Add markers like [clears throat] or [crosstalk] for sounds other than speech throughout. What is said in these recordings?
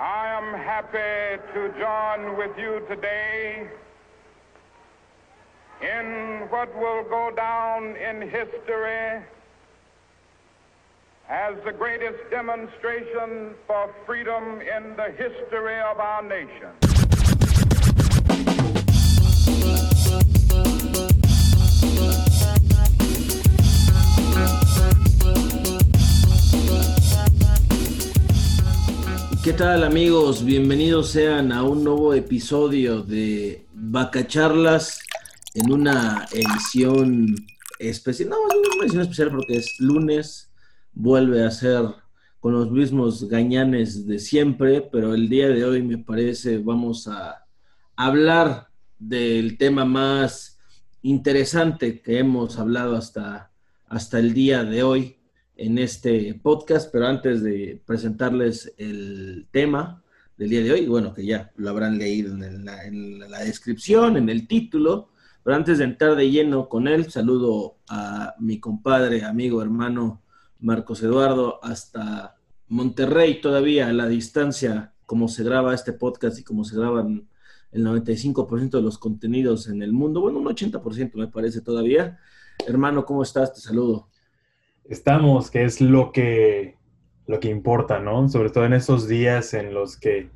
I am happy to join with you today in what will go down in history as the greatest demonstration for freedom in the history of our nation. ¿Qué tal amigos? Bienvenidos sean a un nuevo episodio de Charlas en una edición especial. No, es una edición especial porque es lunes, vuelve a ser con los mismos gañanes de siempre, pero el día de hoy me parece vamos a hablar del tema más interesante que hemos hablado hasta, hasta el día de hoy, en este podcast, pero antes de presentarles el tema del día de hoy, bueno, que ya lo habrán leído en la, descripción, en el título, pero antes de entrar de lleno con él, saludo a mi compadre, amigo, hermano Marcos Eduardo, hasta Monterrey todavía, a la distancia, como se graba este podcast y como se graban el 95% de los contenidos en el mundo, bueno, un 80% me parece todavía. Hermano, ¿cómo estás? Te saludo estamos, que es lo que, lo que importa, ¿no? Sobre todo en esos días en los que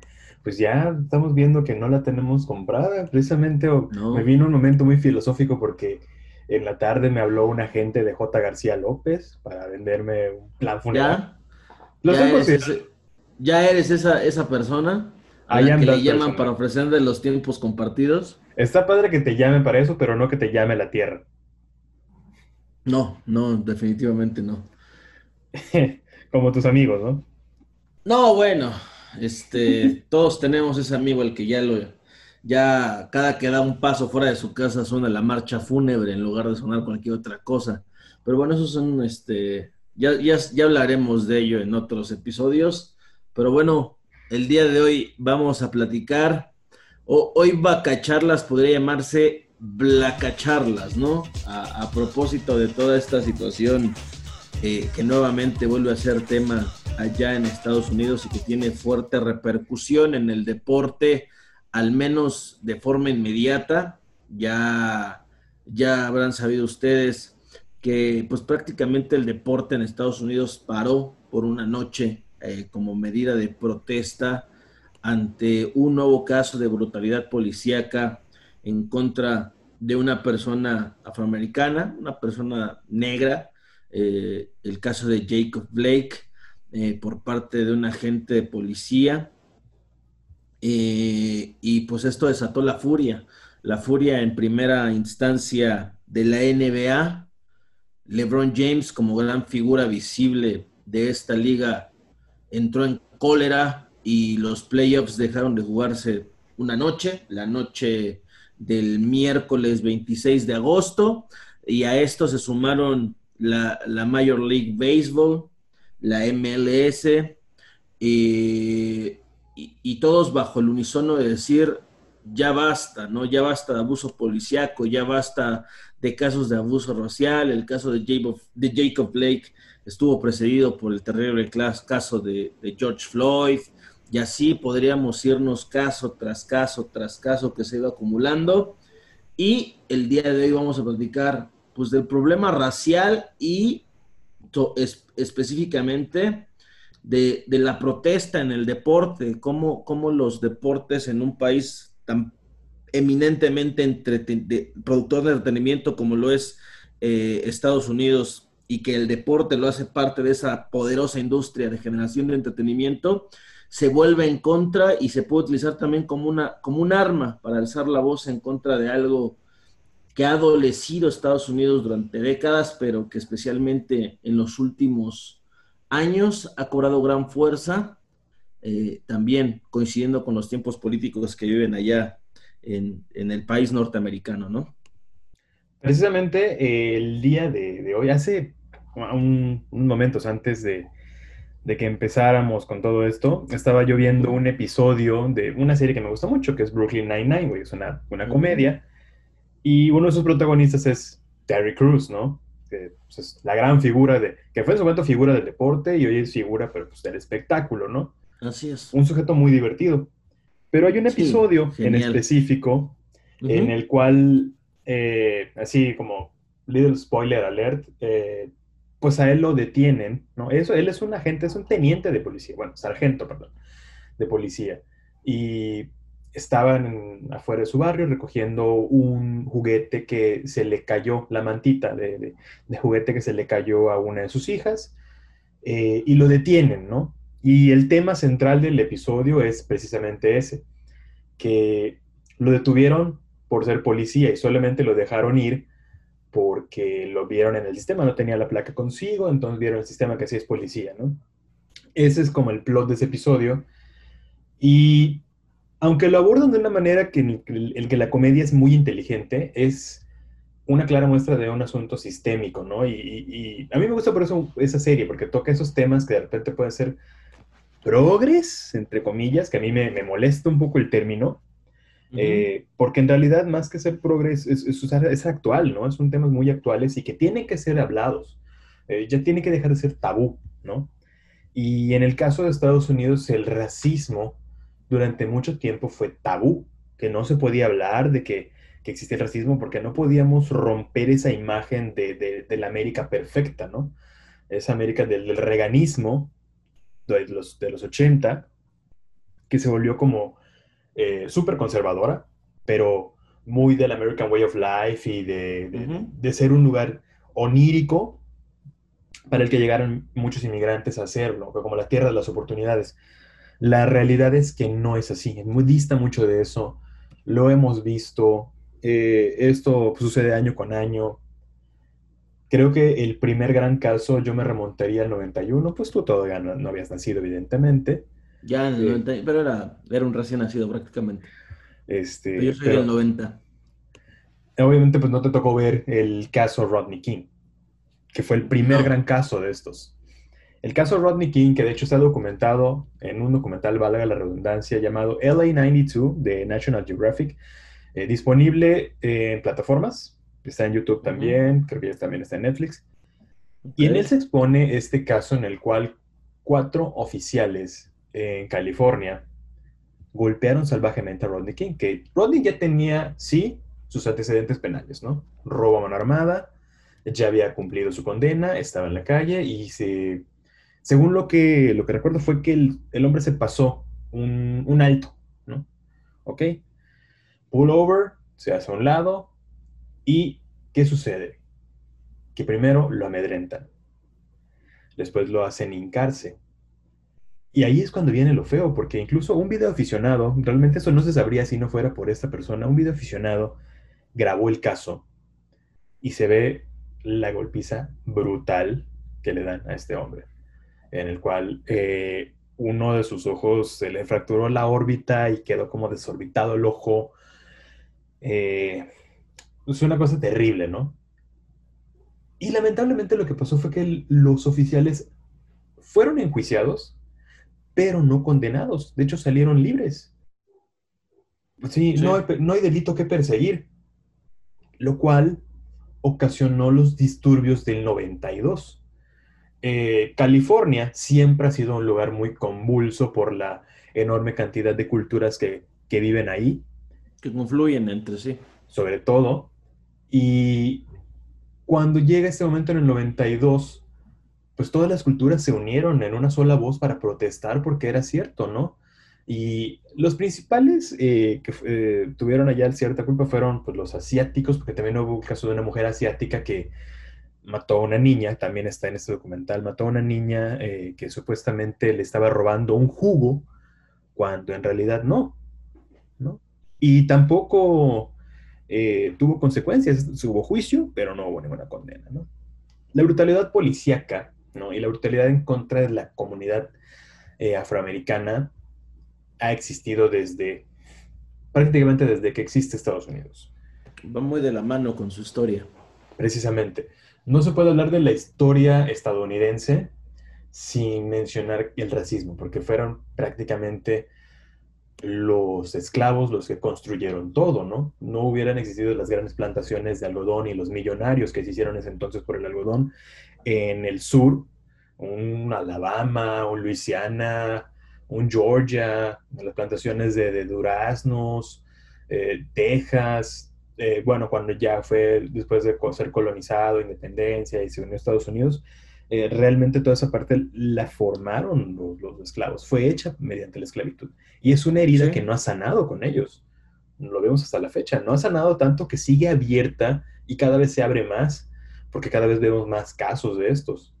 pues ya estamos viendo que no la tenemos comprada. Precisamente me vino un momento muy filosófico porque en la tarde me habló un agente de J. García López para venderme un plan funeral. ¿Ya? eres, esa, esa persona a la que le llaman para ofrecerle los tiempos compartidos? Está padre que te llame para eso, pero no que te llame la tierra. No, no, definitivamente no. [laughs] Como tus amigos, ¿no? No, bueno, este, [laughs] todos tenemos ese amigo el que ya lo, ya cada que da un paso fuera de su casa suena la marcha fúnebre en lugar de sonar cualquier otra cosa. Pero bueno, esos son, este, ya, ya, ya hablaremos de ello en otros episodios. Pero bueno, el día de hoy vamos a platicar, o hoy Bacacharlas podría llamarse blacacharlas, ¿no? A, propósito de toda esta situación eh, que nuevamente vuelve a ser tema allá en Estados Unidos y que tiene fuerte repercusión en el deporte, al menos de forma inmediata. Ya, ya habrán sabido ustedes que pues prácticamente el deporte en Estados Unidos paró por una noche eh, como medida de protesta ante un nuevo caso de brutalidad policíaca en contra de una persona afroamericana, una persona negra, eh, el caso de Jacob Blake eh, por parte de un agente de policía. Eh, y pues esto desató la furia, la furia en primera instancia de la NBA. LeBron James como gran figura visible de esta liga entró en cólera y los playoffs dejaron de jugarse una noche, la noche del miércoles 26 de agosto y a esto se sumaron la, Major League Baseball, la MLS y, todos bajo el unisono de decir ya basta, ¿no? Ya basta de abuso policiaco, ya basta de casos de abuso racial, el caso de Jacob, de Jacob Blake estuvo precedido por el terrible caso de George Floyd, y así podríamos irnos caso tras caso tras caso que se ha ido acumulando. Y el día de hoy vamos a platicar pues del problema racial y específicamente de, la protesta en el deporte, cómo, cómo, los deportes en un país tan eminentemente productor de entretenimiento como lo es eh, Estados Unidos y que el deporte lo hace parte de esa poderosa industria de generación de entretenimiento, se vuelve en contra y se puede utilizar también como, una, como un arma para alzar la voz en contra de algo que ha adolecido Estados Unidos durante décadas, pero que especialmente en los últimos años ha cobrado gran fuerza, eh, también coincidiendo con los tiempos políticos que viven allá en, el país norteamericano, ¿no? Precisamente eh, el día de, hoy, hace un, un momentos antes de, de que empezáramos con todo esto, estaba yo viendo un episodio de una serie que me gusta mucho, que es Brooklyn Nine-Nine, güey, es una, una comedia, y uno de sus protagonistas es Terry Crews, ¿no? Que pues, es la gran figura de, que fue en su momento figura del deporte y hoy es figura, pero pues del espectáculo, ¿no? Así es. Un sujeto muy divertido. Pero hay un Sí, episodio en específico en el cual, eh, así como little spoiler alert, eh, pues a él lo detienen, ¿no? Eso, él es un agente, es un teniente de policía, bueno, sargento, perdón, de policía. Y estaban afuera de su barrio recogiendo un juguete que se le cayó, la mantita de juguete que se le cayó a una de sus hijas, eh, y lo detienen, ¿no? Y el tema central del episodio es precisamente ese, que lo detuvieron por ser policía y solamente lo dejaron ir porque lo vieron en el sistema, no tenía la placa consigo, entonces vieron el sistema que sí es policía, ¿no? Ese es como el plot de ese episodio. Y aunque lo abordan de una manera que el, el que la comedia es muy inteligente, es una clara muestra de un asunto sistémico, ¿no? Y, y- y a mí me gusta por eso esa serie, porque toca esos temas que de repente pueden ser progres, entre comillas, que a mí me, me molesta un poco el término, Eh, porque en realidad más que ser progres es, es, es actual, ¿no? Son temas muy actuales y que tienen que ser hablados, Eh, ya tiene que dejar de ser tabú, ¿no? Y en el caso de Estados Unidos, el racismo durante mucho tiempo fue tabú, que no se podía hablar de que, existía el racismo porque no podíamos romper esa imagen de la América perfecta, ¿no? Esa América del, del reganismo de los, de los 80, que se volvió como eh, súper conservadora, pero muy del American Way of Life y de, de- ser un lugar onírico para el que llegaron muchos inmigrantes a hacerlo, como la tierra de las oportunidades. La realidad es que no es así, muy dista mucho de eso, lo hemos visto, eh, esto sucede año con año. Creo que el primer gran caso yo me remontaría al 91, pues tú todavía no, no habías nacido, evidentemente. Ya en el Sí. 90, pero era, era un recién nacido prácticamente. Este, Pero yo soy pero del 90. obviamente pues no te tocó ver el caso Rodney King, que fue el primer No. gran caso de estos. El caso Rodney King, que de hecho está documentado en un documental, valga la redundancia, llamado LA92 de National Geographic, eh, disponible en plataformas, está en YouTube también, creo que ya también está en Netflix. Y en él se expone este caso en el cual cuatro oficiales en California golpearon salvajemente a Rodney King, que Rodney ya tenía, sí, sus antecedentes penales, ¿no? Robo a mano armada, ya había cumplido su condena, estaba en la calle y se, según lo que, lo que recuerdo fue que el, hombre se pasó un, un alto, ¿no? ¿Ok? Pull over, se hace a un lado y ¿qué sucede? Que primero lo amedrentan, después lo hacen hincarse. Y ahí es cuando viene lo feo, porque incluso un video aficionado, realmente eso no se sabría si no fuera por esta persona, un video aficionado grabó el caso y se ve la golpiza brutal que le dan a este hombre, en el cual eh, uno de sus ojos se le fracturó la órbita y quedó como desorbitado el ojo. Eh, es una cosa terrible, ¿no? Y lamentablemente lo que pasó fue que los oficiales fueron enjuiciados, pero no condenados. De hecho, salieron libres. Sí, Sí. No, hay, no hay delito que perseguir, lo cual ocasionó los disturbios del 92. Eh, California siempre ha sido un lugar muy convulso por la enorme cantidad de culturas que, que viven ahí Que confluyen entre sí. sobre todo. Y cuando llega este momento en el 92, pues todas las culturas se unieron en una sola voz para protestar porque era cierto, ¿no? Y los principales eh, que eh, tuvieron allá cierta culpa fueron pues, los asiáticos, porque también hubo el caso de una mujer asiática que mató a una niña, también está en este documental, mató a una niña eh, que supuestamente le estaba robando un jugo, cuando en realidad no, ¿no? Y tampoco eh, tuvo consecuencias, hubo juicio, pero no hubo ninguna condena, ¿no? La brutalidad policíaca, ¿no? Y la brutalidad en contra de la comunidad eh, afroamericana ha existido desde, prácticamente desde que existe Estados Unidos. Va muy de la mano con su historia. Precisamente. No se puede hablar de la historia estadounidense sin mencionar el racismo, porque fueron prácticamente los esclavos los que construyeron todo, ¿no? No hubieran existido las grandes plantaciones de algodón y los millonarios que se hicieron en ese entonces por el algodón en el sur, un Alabama, un Luisiana, un Georgia, las plantaciones de, duraznos, eh, Texas, eh, bueno, cuando ya fue después de ser colonizado, independencia y se unió a Estados Unidos, eh, realmente toda esa parte la formaron los, esclavos, fue hecha mediante la esclavitud. Y es una herida que no ha sanado con ellos. Lo vemos hasta la fecha. No ha sanado tanto que sigue abierta y cada vez se abre más, porque cada vez vemos más casos de estos.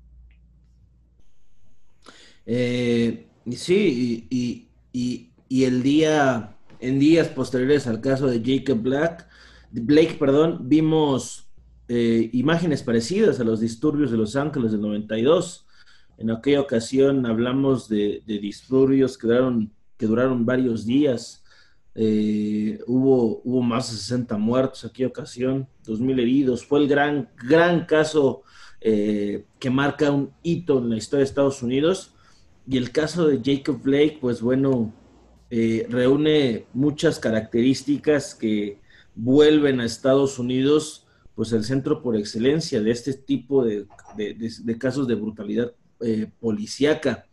Eh, sí, y, el día, en días posteriores al caso de Jacob Black, Blake, perdón, vimos eh, imágenes parecidas a los disturbios de Los Ángeles del 92. En aquella ocasión hablamos de, disturbios que duraron, que duraron varios días. Eh, hubo, hubo más de 60 muertos aquella ocasión, 2.000 heridos. Fue el gran, gran caso eh, que marca un hito en la historia de Estados Unidos. Y el caso de Jacob Blake, pues bueno, reúne muchas características que vuelven a Estados Unidos pues el centro por excelencia de este tipo de, casos de brutalidad eh, policíaca.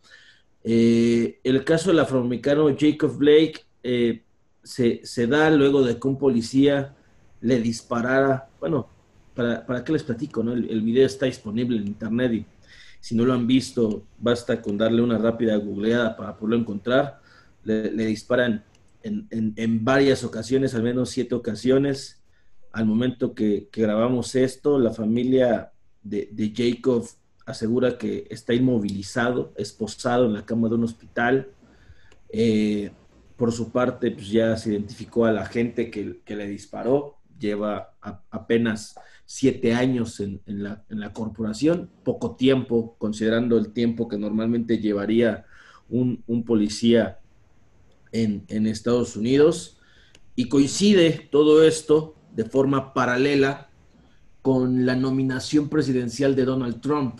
Eh, el caso del afroamericano Jacob Blake eh, se, da luego de que un policía le disparara, bueno, para, para qué les platico, ¿no? El, video está disponible en internet y si no lo han visto, basta con darle una rápida googleada para poderlo encontrar. Le, disparan en, en varias ocasiones, al menos siete ocasiones al momento que, grabamos esto, la familia de, Jacob asegura que está inmovilizado, esposado en la cama de un hospital. Eh, por su parte, pues ya se identificó a la gente que, le disparó. Lleva apenas siete años en, la, corporación, poco tiempo, considerando el tiempo que normalmente llevaría un, policía en, en Estados Unidos. Y coincide todo esto de forma paralela con la nominación presidencial de Donald Trump,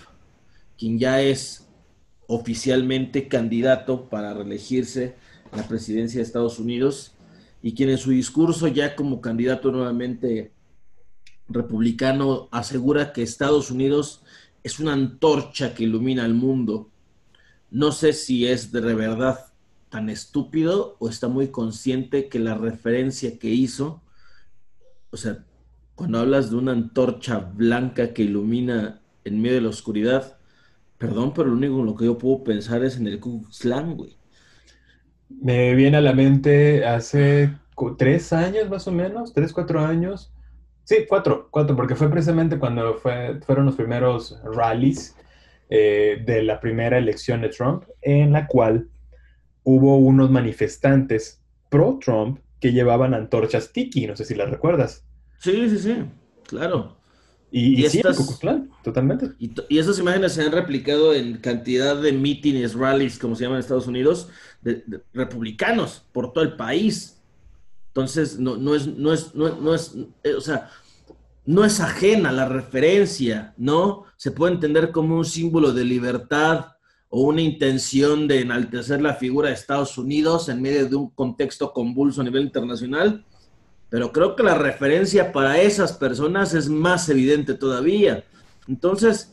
quien ya es oficialmente candidato para reelegirse la presidencia de Estados Unidos y quien en su discurso ya como candidato nuevamente republicano asegura que Estados Unidos es una antorcha que ilumina al mundo. No sé si es de verdad tan estúpido o está muy consciente que la referencia que hizo o sea, cuando hablas de una antorcha blanca que ilumina en medio de la oscuridad, perdón, pero lo único en lo que yo puedo pensar es en el Ku Klux güey. Me viene a la mente hace tres años más o menos, tres, cuatro años. Sí, cuatro, cuatro, porque fue precisamente cuando fue, fueron los primeros rallies eh, de la primera elección de Trump, en la cual hubo unos manifestantes pro-Trump que llevaban antorchas tiki, no sé si las recuerdas. Sí, sí, sí, claro. Y, sí, totalmente. Y, esas imágenes se han replicado en cantidad de mítines, rallies, como se llaman en Estados Unidos, republicanos por todo el país. Entonces, no, no es, no es, no, es, eh, o sea, no es ajena la referencia, ¿no? Se puede entender como un símbolo de libertad, o una intención de enaltecer la figura de Estados Unidos en medio de un contexto convulso a nivel internacional, pero creo que la referencia para esas personas es más evidente todavía. Entonces,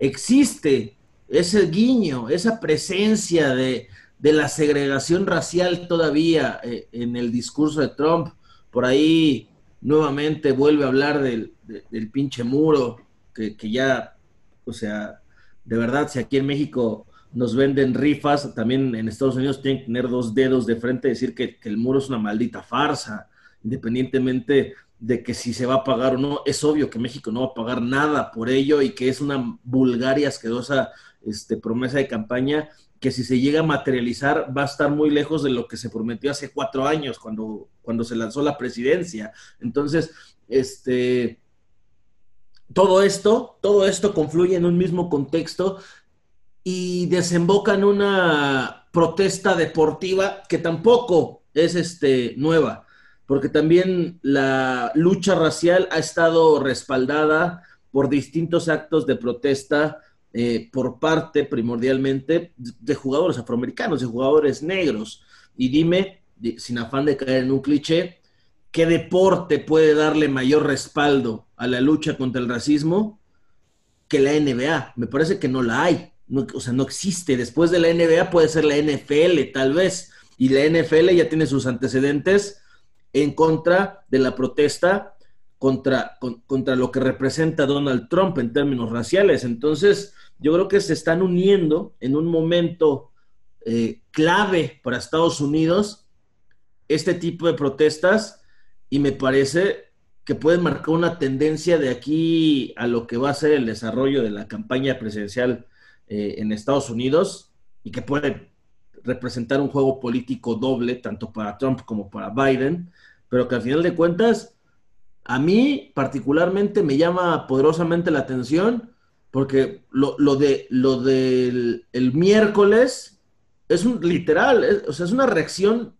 existe ese guiño, esa presencia de, la segregación racial todavía eh, en el discurso de Trump. Por ahí nuevamente vuelve a hablar del, del pinche muro, que, que ya, o sea, de verdad, si aquí en México nos venden rifas, también en Estados Unidos tienen que tener dos dedos de frente y decir que, el muro es una maldita farsa, independientemente de que si se va a pagar o no, es obvio que México no va a pagar nada por ello y que es una vulgar y asquerosa este, promesa de campaña que si se llega a materializar va a estar muy lejos de lo que se prometió hace cuatro años cuando, cuando se lanzó la presidencia. Entonces, este, todo esto, todo esto confluye en un mismo contexto y desemboca en una protesta deportiva que tampoco es este, nueva, porque también la lucha racial ha estado respaldada por distintos actos de protesta eh, por parte primordialmente de jugadores afroamericanos, de jugadores negros. Y dime, sin afán de caer en un cliché, ¿qué deporte puede darle mayor respaldo a la lucha contra el racismo que la NBA? Me parece que no la hay o sea, no existe. Después de la NBA puede ser la NFL, tal vez. Y la NFL ya tiene sus antecedentes en contra de la protesta contra, contra lo que representa Donald Trump en términos raciales. Entonces, yo creo que se están uniendo en un momento eh, clave para Estados Unidos este tipo de protestas y me parece que pueden marcar una tendencia de aquí a lo que va a ser el desarrollo de la campaña presidencial eh, en Estados Unidos y que puede representar un juego político doble, tanto para Trump como para Biden, pero que al final de cuentas, a mí particularmente me llama poderosamente la atención porque lo, de, lo del el miércoles es un literal, o sea, es una reacción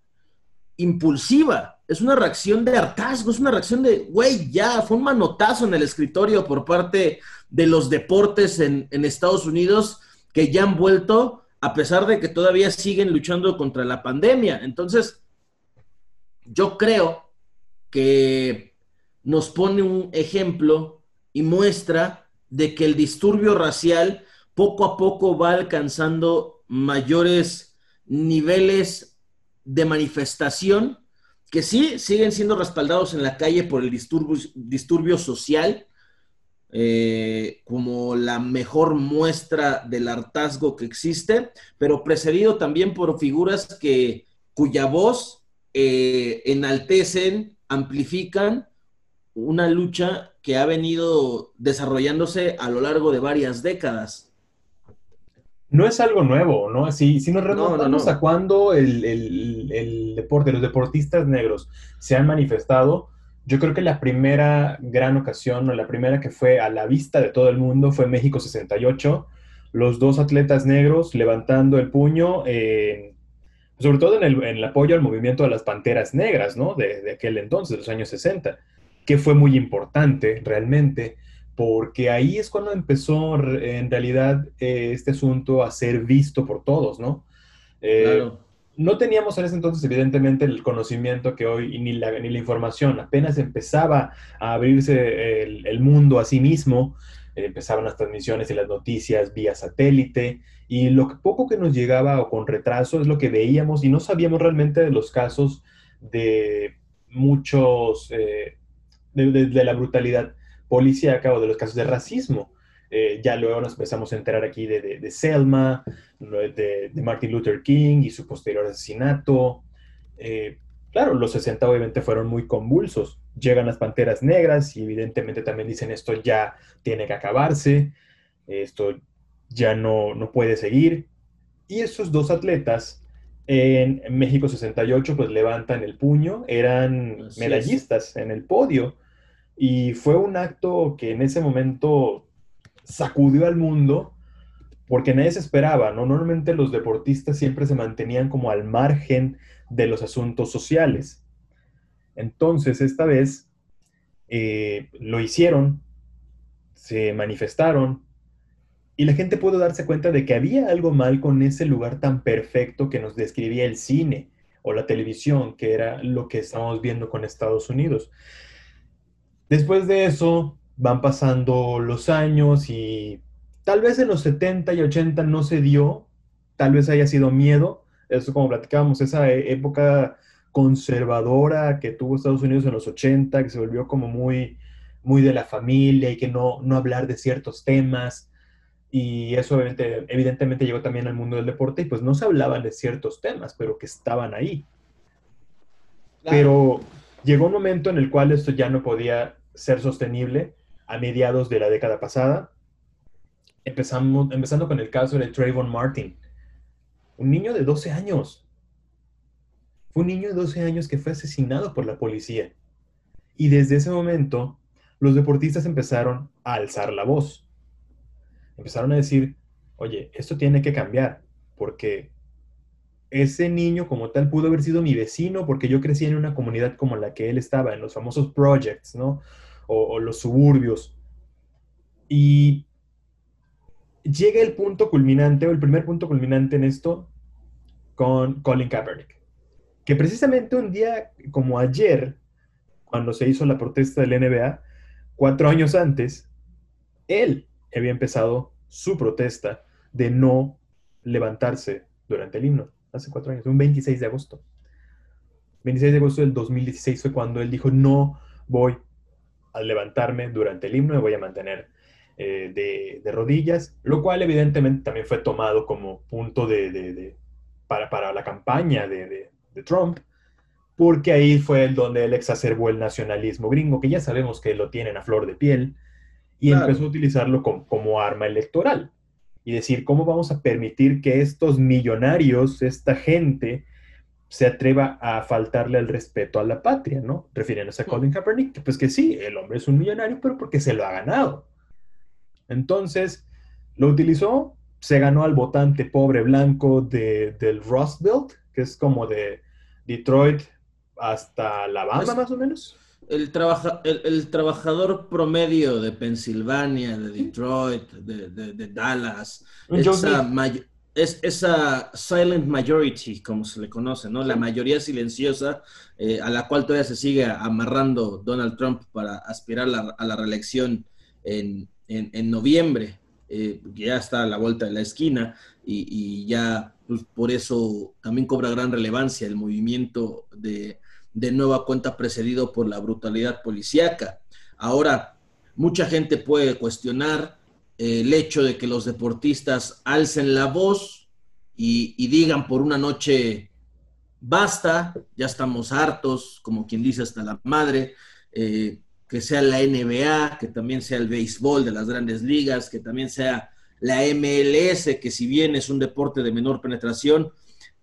impulsiva, es una reacción de hartazgo, es una reacción de, güey, ya, fue un manotazo en el escritorio por parte de los deportes en, en Estados Unidos que ya han vuelto, a pesar de que todavía siguen luchando contra la pandemia. Entonces, yo creo que nos pone un ejemplo y muestra de que el disturbio racial poco a poco va alcanzando mayores niveles de manifestación que sí siguen siendo respaldados en la calle por el disturbio, social, eh, como la mejor muestra del hartazgo que existe, pero precedido también por figuras que, cuya voz eh, enaltecen, amplifican una lucha que ha venido desarrollándose a lo largo de varias décadas. No es algo nuevo, ¿no? Si, si nos remontamos a cuando el, deporte, los deportistas negros se han manifestado, yo creo que la primera gran ocasión, o la primera que fue a la vista de todo el mundo, fue México 68, los dos atletas negros levantando el puño, sobre todo en el, apoyo al movimiento de las Panteras Negras, ¿no? De, de aquel entonces, de los años 60 que fue muy importante realmente, porque ahí es cuando empezó en realidad eh, este asunto a ser visto por todos, ¿no? Eh, no teníamos en ese entonces, evidentemente, el conocimiento que hoy, ni la, ni la información, apenas empezaba a abrirse el, mundo a sí mismo, eh, empezaban las transmisiones y las noticias vía satélite, y lo que, poco que nos llegaba o con retraso es lo que veíamos y no sabíamos realmente de los casos de muchos de, la brutalidad policíaca o de los casos de racismo. Eh, ya luego nos empezamos a enterar aquí de, Selma, de, Martin Luther King y su posterior asesinato. Eh, claro, los 60 obviamente fueron muy convulsos. Llegan las Panteras Negras y evidentemente también dicen esto ya tiene que acabarse, esto ya no, no puede seguir. Y esos dos atletas en México 68 pues levantan el puño, eran medallistas en el podio y fue un acto que en ese momento sacudió al mundo porque nadie se esperaba, ¿no? Normalmente los deportistas siempre se mantenían como al margen de los asuntos sociales. Entonces, esta vez eh, lo hicieron, se manifestaron y la gente pudo darse cuenta de que había algo mal con ese lugar tan perfecto que nos describía el cine o la televisión, que era lo que estábamos viendo con Estados Unidos. Después de eso, van pasando los años y tal vez en los 70 y 80 no se dio, tal vez haya sido miedo, eso como platicábamos, esa e, época conservadora que tuvo Estados Unidos en los 80, que se volvió como muy, muy de la familia y que no, no hablar de ciertos temas. Y eso evidentemente llegó también al mundo del deporte y pues no se hablaban de ciertos temas, pero que estaban ahí. Pero llegó un momento en el cual esto ya no podía ser sostenible a mediados de la década pasada. Empezamos, empezando con el caso de Trayvon Martin, un niño de 12 años. Fue un niño de 12 años que fue asesinado por la policía. Y desde ese momento, los deportistas empezaron a alzar la voz. Empezaron a decir, oye, esto tiene que cambiar, porque ese niño como tal pudo haber sido mi vecino porque yo crecí en una comunidad como la que él estaba, en los famosos projects, ¿no? O, los suburbios. Y llega el punto culminante, o el primer punto culminante en esto, con Colin Kaepernick. Que precisamente un día como ayer, cuando se hizo la protesta del NBA, cuatro años antes, él había empezado su protesta de no levantarse durante el himno, hace cuatro años, un 26 de agosto. 26 de agosto del 2016 fue cuando él dijo, no voy a levantarme durante el himno, me voy a mantener eh, de, rodillas, lo cual evidentemente también fue tomado como punto de, para, la campaña de, Trump, porque ahí fue el donde él exacerbó el nacionalismo gringo, que ya sabemos que lo tienen a flor de piel, y empezó a utilizarlo como, arma electoral. Y decir, ¿cómo vamos a permitir que estos millonarios, esta gente, se atreva a faltarle el respeto a la patria, ¿no? Refiriéndose a Colin Kaepernick, pues que sí, el hombre es un millonario, pero porque se lo ha ganado. Entonces, lo utilizó, se ganó al votante pobre blanco de, del Rust Belt, que es como de Detroit hasta Alabama, pues, más o menos el, trabaja, el, trabajador promedio de Pensilvania, de Detroit, de, Dallas, esa, es, esa silent majority, como se le conoce, ¿no? La mayoría silenciosa eh, a la cual todavía se sigue amarrando Donald Trump para aspirar a la reelección en, noviembre, eh, ya está a la vuelta de la esquina y, ya pues, por eso también cobra gran relevancia el movimiento de de nueva cuenta precedido por la brutalidad policíaca. Ahora, mucha gente puede cuestionar eh, el hecho de que los deportistas alcen la voz y, digan por una noche, basta, ya estamos hartos, como quien dice hasta la madre, eh, que sea la NBA, que también sea el béisbol de las grandes ligas, que también sea la MLS, que si bien es un deporte de menor penetración,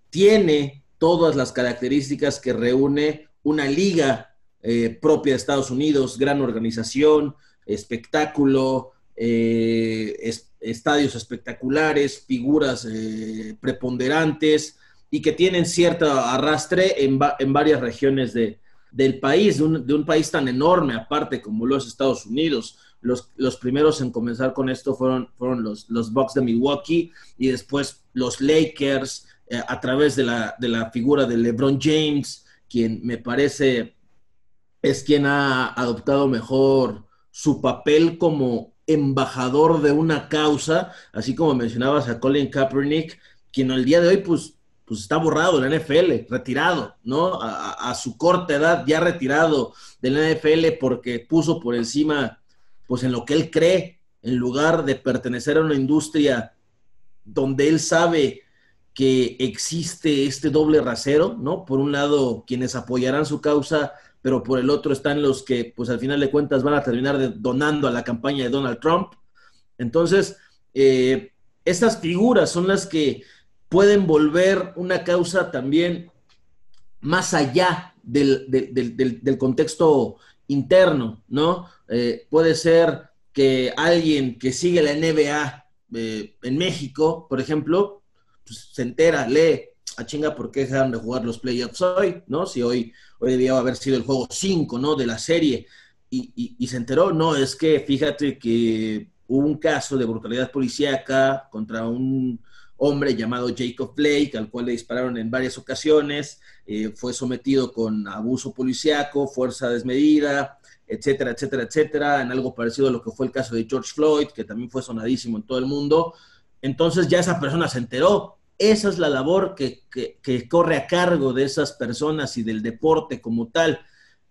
tiene todas las características que reúne una liga eh, propia de Estados Unidos, gran organización, espectáculo, eh, estadios espectaculares, figuras eh, preponderantes y que tienen cierto arrastre en, varias regiones del país, de un, país tan enorme aparte como los Estados Unidos. Los, los, primeros en comenzar con esto fueron, fueron los, los Bucks de Milwaukee y después los Lakers, eh, a través de la, de la figura de LeBron James, quien me parece es quien ha adoptado mejor su papel como embajador de una causa, así como mencionabas a Colin Kaepernick, quien al día de hoy pues, pues está borrado de la NFL, retirado, ¿no? A, a, su corta edad ya retirado de la NFL porque puso por encima, pues en lo que él cree, en lugar de pertenecer a una industria donde él sabe que existe este doble rasero, ¿no? Por un lado, quienes apoyarán su causa, pero por el otro están los que, pues al final de cuentas, van a terminar donando a la campaña de Donald Trump. Entonces, eh, estas figuras son las que pueden volver una causa también más allá del, contexto interno, ¿no? Eh, puede ser que alguien que sigue la NBA eh, en México, por ejemplo, pues, se entera, lee, a chinga, ¿por qué dejaron de jugar los playoffs hoy? ¿No? Si hoy, hoy debía haber sido el juego 5, ¿no? De la serie. Y, se enteró, no, es que fíjate que hubo un caso de brutalidad policíaca contra un hombre llamado Jacob Blake, al cual le dispararon en varias ocasiones, eh, fue sometido con abuso policíaco, fuerza desmedida, etcétera, etcétera, etcétera, en algo parecido a lo que fue el caso de George Floyd, que también fue sonadísimo en todo el mundo. Entonces ya esa persona se enteró, esa es la labor que, corre a cargo de esas personas y del deporte como tal.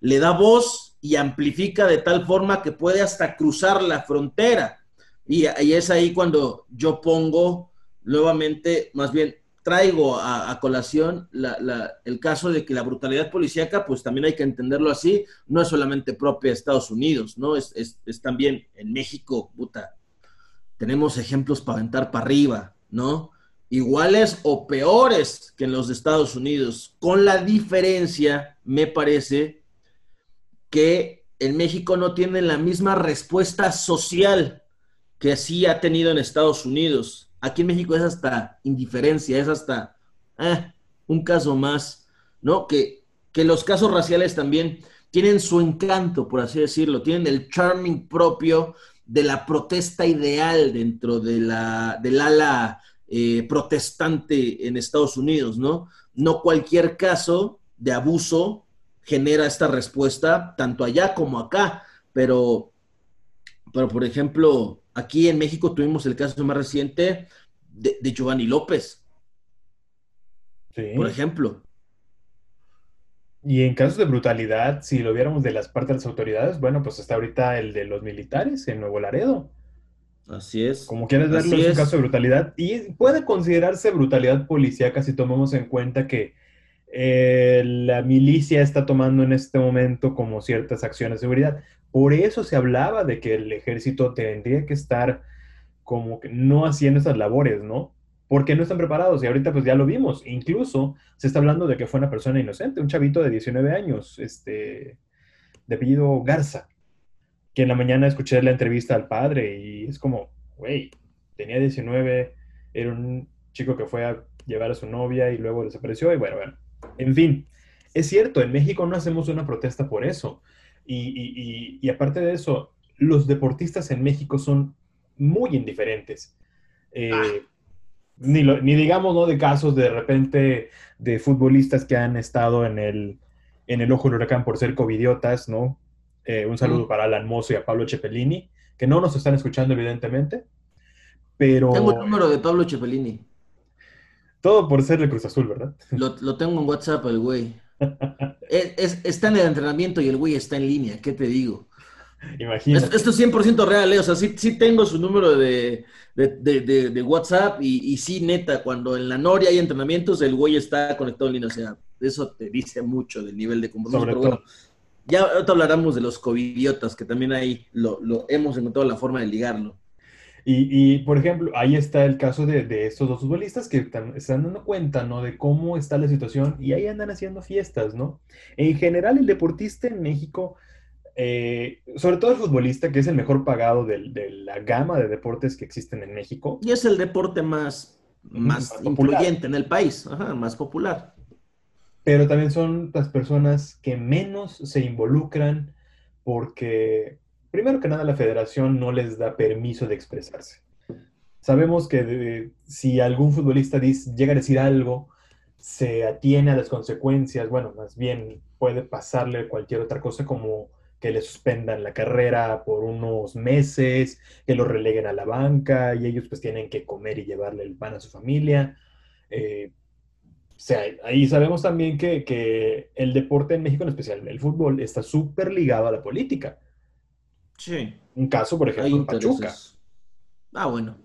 Le da voz y amplifica de tal forma que puede hasta cruzar la frontera. Y, es ahí cuando yo pongo nuevamente, más bien traigo a, colación el caso de que la brutalidad policíaca, pues también hay que entenderlo así, no es solamente propia de Estados Unidos, ¿no? Es, es también en México, puta. Tenemos ejemplos para aventar para arriba, ¿no? Iguales o peores que en los Estados Unidos, con la diferencia, me parece, que en México no tienen la misma respuesta social que sí ha tenido en Estados Unidos. Aquí en México es hasta indiferencia, es hasta eh, un caso más, ¿no? Que, que los casos raciales también tienen su encanto, por así decirlo, tienen el charming propio de la protesta ideal dentro de la, del ala eh, protestante en Estados Unidos, ¿no? No cualquier caso de abuso genera esta respuesta, tanto allá como acá, pero, pero por ejemplo, aquí en México tuvimos el caso más reciente de, de Giovanni López, Sí. por ejemplo. Y en casos de brutalidad, si lo viéramos de las partes de las autoridades, bueno, pues está ahorita el de los militares en Nuevo Laredo. Así es. Como quieres verlo, Así es un es. caso de brutalidad. Y puede considerarse brutalidad policíaca si tomamos en cuenta que eh, la milicia está tomando en este momento como ciertas acciones de seguridad. Por eso se hablaba de que el ejército tendría que estar como que no haciendo esas labores, ¿no? Porque no están preparados y ahorita pues ya lo vimos. Incluso se está hablando de que fue una persona inocente, un chavito de 19 años, este, de apellido Garza, que en la mañana escuché la entrevista al padre y es como, güey, tenía 19, era un chico que fue a llevar a su novia y luego desapareció y bueno, bueno, en fin, es cierto, en México no hacemos una protesta por eso. Y, y- y- y aparte de eso, los deportistas en México son muy indiferentes. Eh, Ah. ni, lo- ni digamos, ¿no? De casos de repente de futbolistas que han estado en el, en el ojo del huracán por ser covidiotas, ¿no? Eh, un saludo Mm. para Alan Mozo y a Pablo Cepelini, que no nos están escuchando, evidentemente, pero Tengo el número de Pablo Cepelini. todo por ser de Cruz Azul, ¿verdad? [laughs] Lo, lo tengo en WhatsApp, el güey. Es- es- está en el entrenamiento y el güey está en línea. ¿Qué te digo? Imagínate. Esto, es 100% real, ¿eh? O sea, sí, sí tengo su número de, de, de- de- de WhatsApp y, y sí, neta, cuando en la Noria hay entrenamientos, el güey está conectado en línea. O sea, eso te dice mucho del nivel de compromiso. Sobre pero todo. bueno, ya ahorita hablaremos de los covidiotas, que también ahí lo, lo hemos encontrado la forma de ligarlo. Y, y, por ejemplo, ahí está el caso de, de estos dos futbolistas que se están dando cuenta, ¿no? De cómo está la situación y ahí andan haciendo fiestas, ¿no? En general, el deportista en México, eh, sobre todo el futbolista, que es el mejor pagado de la gama de deportes que existen en México, Y es el deporte más, más, influyente en el país, Ajá, más popular. Pero también son las personas que menos se involucran porque, primero que nada, la federación no les da permiso de expresarse. Sabemos que si algún futbolista llega a decir algo, se atiene a las consecuencias, bueno, más bien puede pasarle cualquier otra cosa como que le suspendan la carrera por unos meses, que lo releguen a la banca y ellos pues tienen que comer y llevarle el pan a su familia. Eh, o sea, ahí sabemos también que, que el deporte en México, en especial el fútbol, está súper ligado a la política. Sí. Un caso, por ejemplo, en Pachuca. Ah, bueno.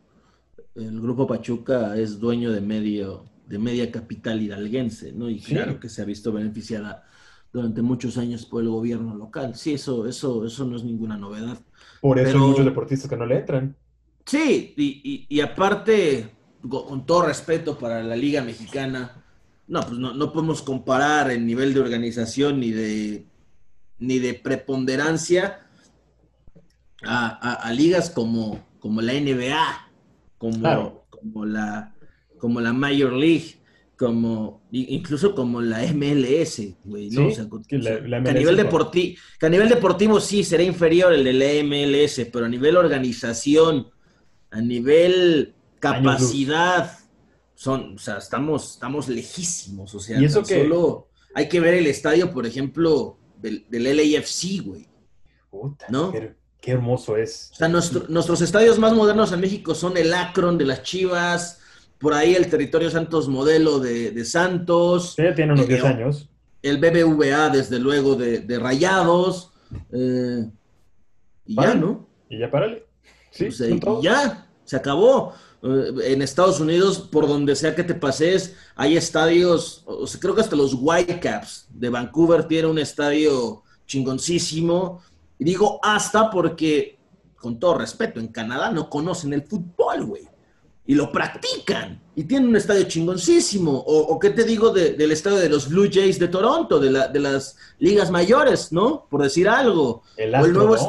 El grupo Pachuca es dueño de medio, de media capital hidalguense, ¿no? Y Sí. claro que se ha visto beneficiada durante muchos años por el gobierno local. Sí, eso, eso, eso no es ninguna novedad. Por eso Pero- hay muchos deportistas que no le entran. Sí, y, y- y aparte, con todo respeto para la Liga Mexicana, no, pues no, no podemos comparar el nivel de organización ni de, ni de preponderancia a, a- a ligas como, como la NBA, como, Claro. como, la, como la Major League, como, incluso como la MLS, güey, ¿no? Sí, O sea, con- que la- o sea, la que a nivel deportivo, a nivel deportivo sí será inferior el de la MLS, pero a nivel organización, a nivel capacidad, son, o sea, estamos, estamos lejísimos. O sea, Y eso tan que- solo hay que ver el estadio, por ejemplo, del, del LAFC, güey. Puta, ¿No? Qué, qué hermoso es. O sea, nuestro- nuestros estadios más modernos en México son el Akron de las Chivas, por ahí el Territorio Santos modelo de, de Santos, Sí, tiene unos Eh, 10 o- años. el BBVA, desde luego, de, de Rayados, eh, y ya. ¿no? Y ya párale. Sí, sea, son y ya, se acabó. Eh, En Estados Unidos, por donde sea que te pases, hay estadios, o sea, creo que hasta los Whitecaps de Vancouver tiene un estadio chingoncísimo. Y digo hasta porque, con todo respeto, en Canadá no conocen el fútbol, güey. Y lo practican. Y tienen un estadio chingoncísimo. O, o qué te digo de- del estadio de los Blue Jays de Toronto, de, la- de las ligas mayores, ¿no? Por decir algo. El O el Astro, nuevo ¿no?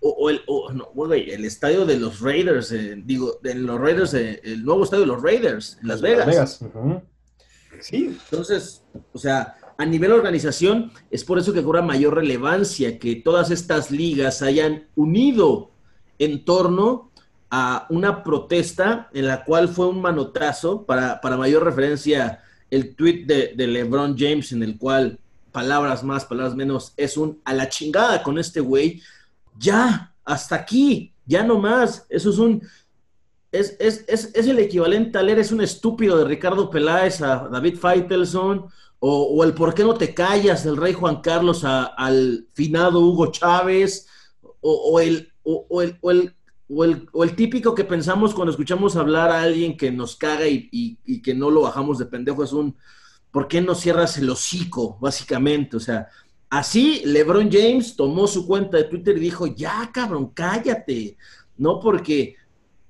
O, o el, o- no, güey, el estadio de los Raiders, eh, digo, de los Raiders, eh, el nuevo estadio de los Raiders, en Las Vegas. Sí, Entonces, o sea, a nivel organización, es por eso que cobra mayor relevancia que todas estas ligas hayan unido en torno a una protesta en la cual fue un manotazo, para, para mayor referencia, el tweet de, de LeBron James, en el cual, palabras más, palabras menos, es un a la chingada con este güey, ya, hasta aquí, ya no más, eso es un es, es, es, es, el equivalente al eres un estúpido de Ricardo Peláez a David Feitelson, o, o, el por qué no te callas del rey Juan Carlos al finado Hugo Chávez, o, o el, o, el, el, el, o, el, típico que pensamos cuando escuchamos hablar a alguien que nos caga y, y, que no lo bajamos de pendejo, es un ¿por qué no cierras el hocico? Básicamente, o sea, así LeBron James tomó su cuenta de Twitter y dijo, ya cabrón, cállate, ¿no? Porque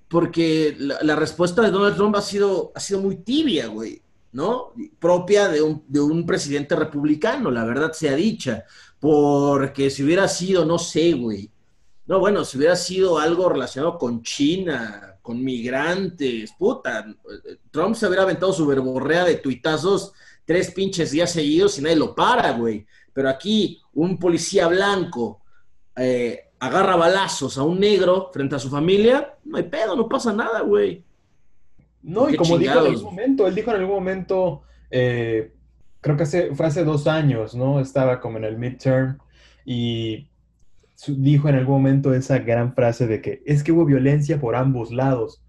porque la, la, respuesta de Donald Trump ha sido, ha sido muy tibia, güey, ¿no? Propia de un, de un, presidente republicano, la verdad sea dicha, porque si hubiera sido, no sé, güey, no, bueno, si hubiera sido algo relacionado con China, con migrantes, puta, Trump se hubiera aventado su verborrea de tuitazos tres pinches días seguidos y nadie lo para, güey. Pero aquí, un policía blanco, eh, agarra balazos a un negro frente a su familia, no hay pedo, no pasa nada, güey. No, y como dijo en algún momento, él dijo en algún momento, eh, creo que hace, fue hace dos años, ¿no? Estaba como en el midterm y dijo en algún momento esa gran frase de que es que hubo violencia por ambos lados.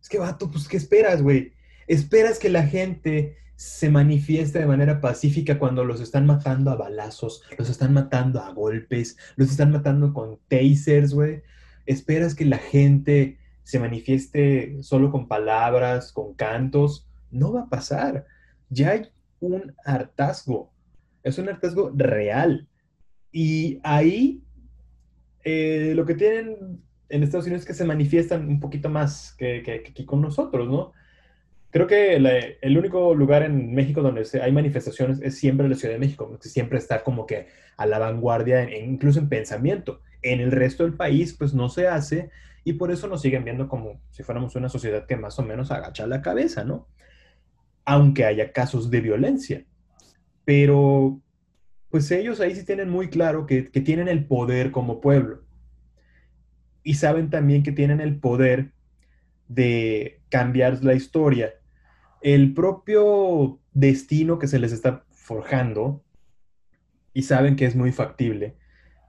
Es que, vato, pues, ¿qué esperas, güey? Esperas que la gente se manifiesta de manera pacífica cuando los están matando a balazos, los están matando a golpes, los están matando con tasers, güey. Esperas que la gente se manifieste solo con palabras, con cantos. No va a pasar. Ya hay un hartazgo. Es un hartazgo real. Y ahí eh, lo que tienen en Estados Unidos es que se manifiestan un poquito más que, que con nosotros, ¿no? Creo que la, el único lugar en México donde hay manifestaciones es siempre la Ciudad de México, que siempre está como que a la vanguardia, en, incluso en pensamiento. En el resto del país, pues no se hace y por eso nos siguen viendo como si fuéramos una sociedad que más o menos agacha la cabeza, ¿no? Aunque haya casos de violencia. Pero, pues ellos ahí sí tienen muy claro que, que tienen el poder como pueblo. Y saben también que tienen el poder de cambiar la historia el propio destino que se les está forjando, y saben que es muy factible,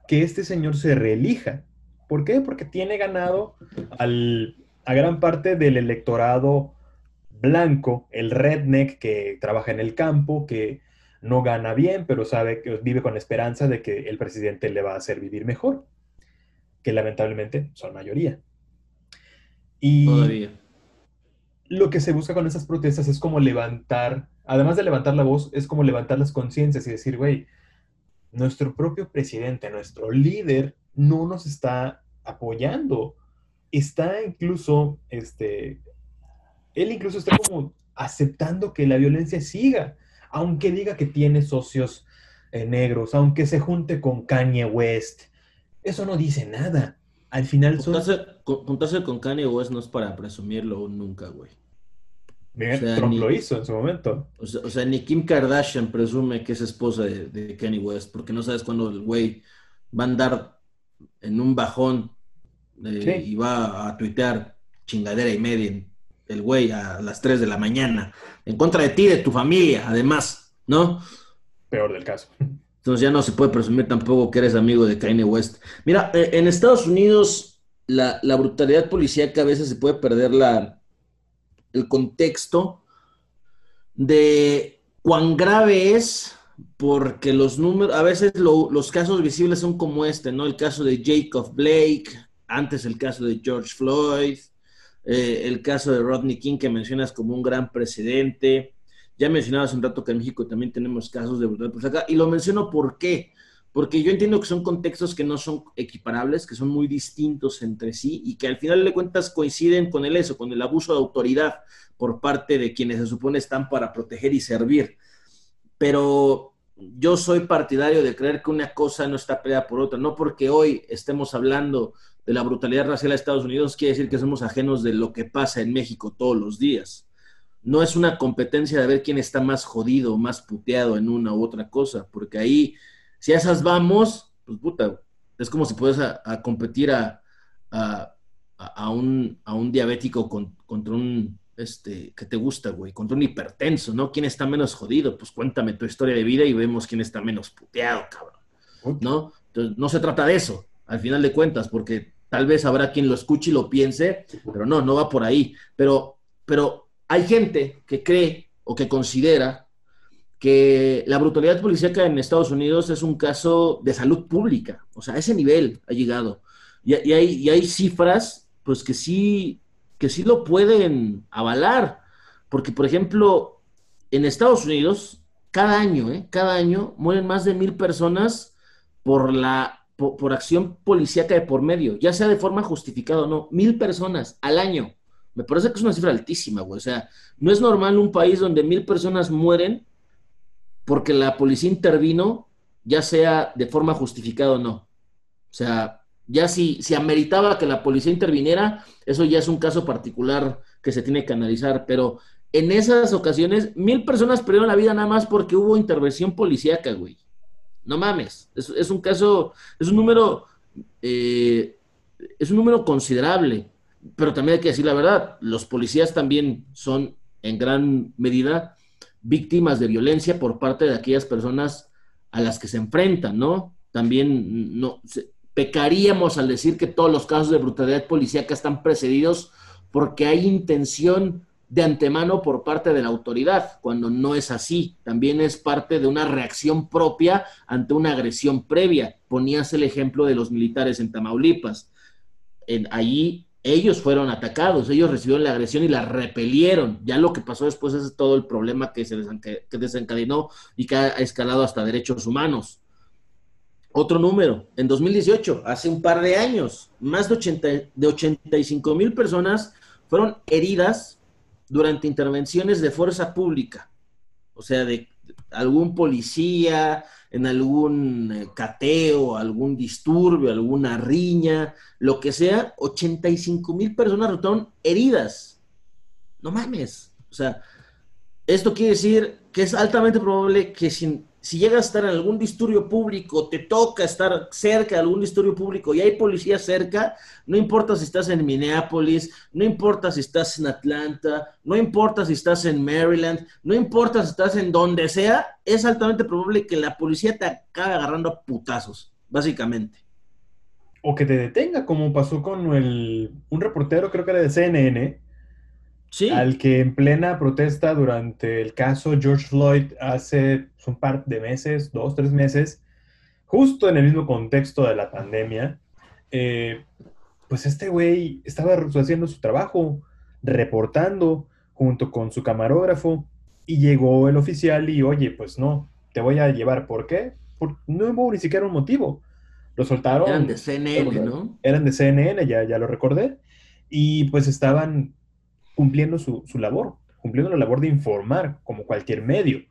que este señor se reelija. ¿Por qué? Porque tiene ganado al, a gran parte del electorado blanco, el redneck que trabaja en el campo, que no gana bien, pero sabe que vive con la esperanza de que el presidente le va a hacer vivir mejor, que lamentablemente son mayoría. Y Todavía lo que se busca con esas protestas es como levantar, además de levantar la voz, es como levantar las conciencias y decir, güey, nuestro propio presidente, nuestro líder, no nos está apoyando. Está incluso, este, él incluso está como aceptando que la violencia siga, aunque diga que tiene socios eh, negros, aunque se junte con Kanye West. Eso no dice nada. Al final son... Juntarse, con Kanye West no es para presumirlo nunca, güey. Trump lo hizo en su momento. O sea, ni Kim Kardashian presume que es esposa de, Kanye West, porque no sabes cuándo el güey va a andar en un bajón eh, y va a tuitear chingadera y media el güey a las 3 de la mañana, en contra de ti, de tu familia, además, ¿no? Peor del caso. Entonces ya no se puede presumir tampoco que eres amigo de Kanye West. Mira, eh, en Estados Unidos la, la brutalidad policíaca a veces se puede perder la, el contexto de cuán grave es, porque los números, a veces los casos visibles son como este, ¿no? El caso de Jacob Blake, antes el caso de George Floyd, eh, el caso de Rodney King que mencionas como un gran precedente. Ya mencionabas un rato que en México también tenemos casos de brutalidad por acá, y lo menciono por qué. Porque yo entiendo que son contextos que no son equiparables, que son muy distintos entre sí y que al final de cuentas coinciden con el eso, con el abuso de autoridad por parte de quienes se supone están para proteger y servir. Pero yo soy partidario de creer que una cosa no está peleada por otra. No porque hoy estemos hablando de la brutalidad racial de Estados Unidos quiere decir que somos ajenos de lo que pasa en México todos los días no es una competencia de ver quién está más jodido, más puteado en una u otra cosa, porque ahí, si a esas vamos, pues puta, es como si puedes a, competir a, a, un, a un diabético contra un, este, que te gusta, güey, contra un hipertenso, ¿no? ¿Quién está menos jodido? Pues cuéntame tu historia de vida y vemos quién está menos puteado, cabrón, ¿no? Entonces, no se trata de eso, al final de cuentas, porque Tal vez habrá quien lo escuche y lo piense, pero no, no va por ahí. Pero, pero hay gente que cree o que considera que la brutalidad policíaca en Estados Unidos es un caso de salud pública. O sea, a ese nivel ha llegado. Y, hay, y hay cifras, pues que sí, que sí lo pueden avalar. Porque, por ejemplo, en Estados Unidos, cada año, ¿eh? cada año mueren más de mil personas por la por, acción policíaca de por medio, ya sea de forma justificada o no, mil personas al año. Me parece que es una cifra altísima, güey. O sea, no es normal un país donde mil personas mueren porque la policía intervino, ya sea de forma justificada o no. O sea, ya si, si ameritaba que la policía interviniera, eso ya es un caso particular que se tiene que analizar, pero en esas ocasiones, mil personas perdieron la vida nada más porque hubo intervención policíaca, güey. No mames. Es, un caso, es un número, eh, es un número considerable. Pero también hay que decir la verdad, los policías también son en gran medida víctimas de violencia por parte de aquellas personas a las que se enfrentan, ¿no? También no pecaríamos al decir que todos los casos de brutalidad policíaca están precedidos porque hay intención de antemano por parte de la autoridad, cuando no es así. También es parte de una reacción propia ante una agresión previa. Ponías el ejemplo de los militares en Tamaulipas. En, allí ellos fueron atacados, ellos recibieron la agresión y la repelieron. Ya lo que pasó después es todo el problema que se desencadenó y que ha escalado hasta derechos humanos. Otro número, en 2018, hace un par de años, más de, 80, de 85 mil personas fueron heridas durante intervenciones de fuerza pública, o sea, de algún policía, en algún eh, cateo, algún disturbio, alguna riña, lo que sea, 85 mil personas resultaron heridas. No mames. O sea, esto quiere decir que es altamente probable que sin si llegas a estar en algún disturbio público, te toca estar cerca de algún disturbio público y hay policía cerca, no importa si estás en Minneapolis, no importa si estás en Atlanta, no importa si estás en Maryland, no importa si estás en donde sea, es altamente probable que la policía te acabe agarrando a putazos, básicamente. O que te detenga, como pasó con el, un reportero, creo que era de CNN, al que en plena protesta durante el caso George Floyd hace un par de meses, dos, tres meses, justo en el mismo contexto de la pandemia, eh, pues este güey estaba haciendo su trabajo, reportando junto con su camarógrafo, y llegó el oficial y, oye, pues no, te voy a llevar. ¿Por qué? Porque no hubo ni siquiera un motivo. Lo soltaron. Eran de CNN, ¿no? Eran de CNN, ya, ya lo recordé. Y pues estaban cumpliendo su, labor, cumpliendo la labor de informar, como cualquier medio.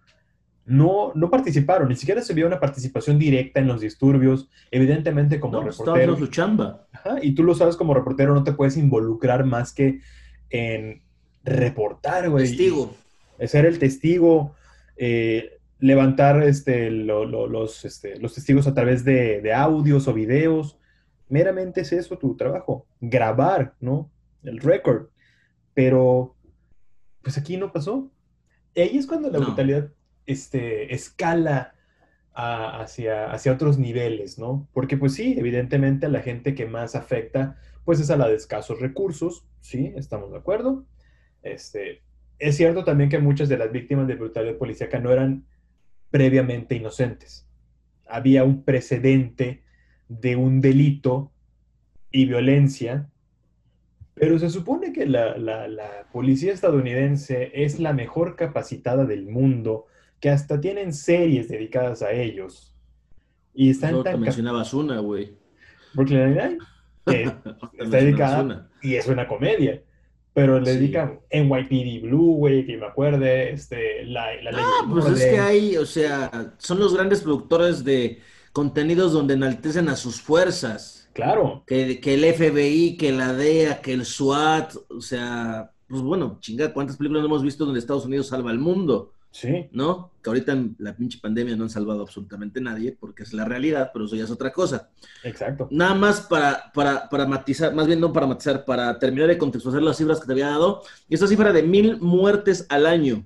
No, no participaron, ni siquiera se vio una participación directa en los disturbios, evidentemente como no, reportero. su chamba. y tú lo sabes como reportero, no te puedes involucrar más que en reportar, güey. Testigo. Ser el testigo, eh, levantar este, los, este, los testigos a través de, de, audios o videos. Meramente es eso tu trabajo, grabar, ¿no? El record. Pero, pues aquí no pasó. Ahí es cuando la brutalidad este, escala hacia, hacia otros niveles, ¿no? Porque pues sí, evidentemente a la gente que más afecta, pues es a la de escasos recursos, sí, estamos de acuerdo. Este, es cierto también que muchas de las víctimas de brutalidad policíaca no eran previamente inocentes. Había un precedente de un delito y violencia pero se supone que la, policía estadounidense es la mejor capacitada del mundo, que hasta tienen series dedicadas a ellos. Y están no, tan... mencionabas una, güey. Brooklyn nine [laughs] está dedicada y es una comedia. Pero le dedican NYPD Blue, güey, que me acuerde, este, la, la Ah, pues es que hay, o sea, son los grandes productores de contenidos donde enaltecen a sus fuerzas. Claro. Que, que, el FBI, que la DEA, que el SWAT, o sea, pues bueno, chingada, ¿cuántas películas no hemos visto donde Estados Unidos salva al mundo? Sí. ¿No? Que ahorita en la pinche pandemia no han salvado absolutamente nadie, porque es la realidad, pero eso ya es otra cosa. Exacto. Nada más para, para, para matizar, más bien no para matizar, para terminar de contextualizar las cifras que te había dado. Y esta cifra de mil muertes al año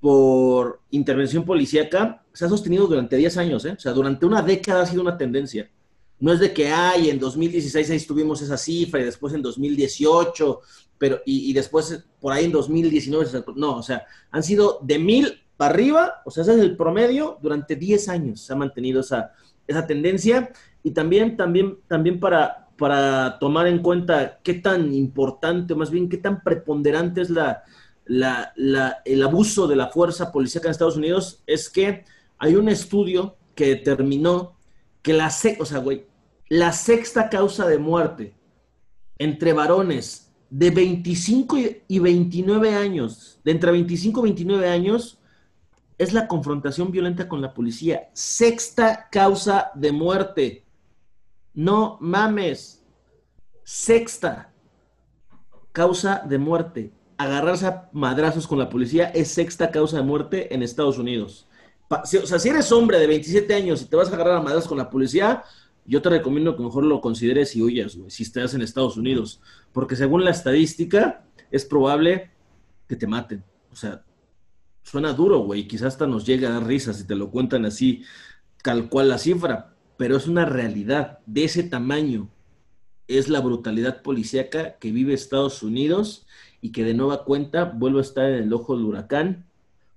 por intervención policíaca se ha sostenido durante 10 años, ¿eh? O sea, durante una década ha sido una tendencia. No es de que, ay, en 2016 ahí tuvimos esa cifra y después en 2018, pero, y, y después por ahí en 2019, no, o sea, han sido de mil para arriba, o sea, ese es el promedio, durante 10 años se ha mantenido esa, esa tendencia. Y también, también, también para, para tomar en cuenta qué tan importante, más bien qué tan preponderante es la, la, la, el abuso de la fuerza policíaca en Estados Unidos, es que hay un estudio que determinó que la, o sea, güey, la sexta causa de muerte entre varones de 25 y 29 años, de entre 25 y 29 años, es la confrontación violenta con la policía. Sexta causa de muerte. No mames. Sexta causa de muerte. Agarrarse a madrazos con la policía es sexta causa de muerte en Estados Unidos. O sea, si eres hombre de 27 años y te vas a agarrar a madrazos con la policía, yo te recomiendo que mejor lo consideres y huyas, güey, si estás en Estados Unidos. Porque según la estadística, es probable que te maten. O sea, suena duro, güey, quizás hasta nos llega a dar risa si te lo cuentan así, tal cual la cifra, pero es una realidad de ese tamaño. Es la brutalidad policíaca que vive Estados Unidos y que de nueva cuenta vuelve a estar en el ojo del huracán,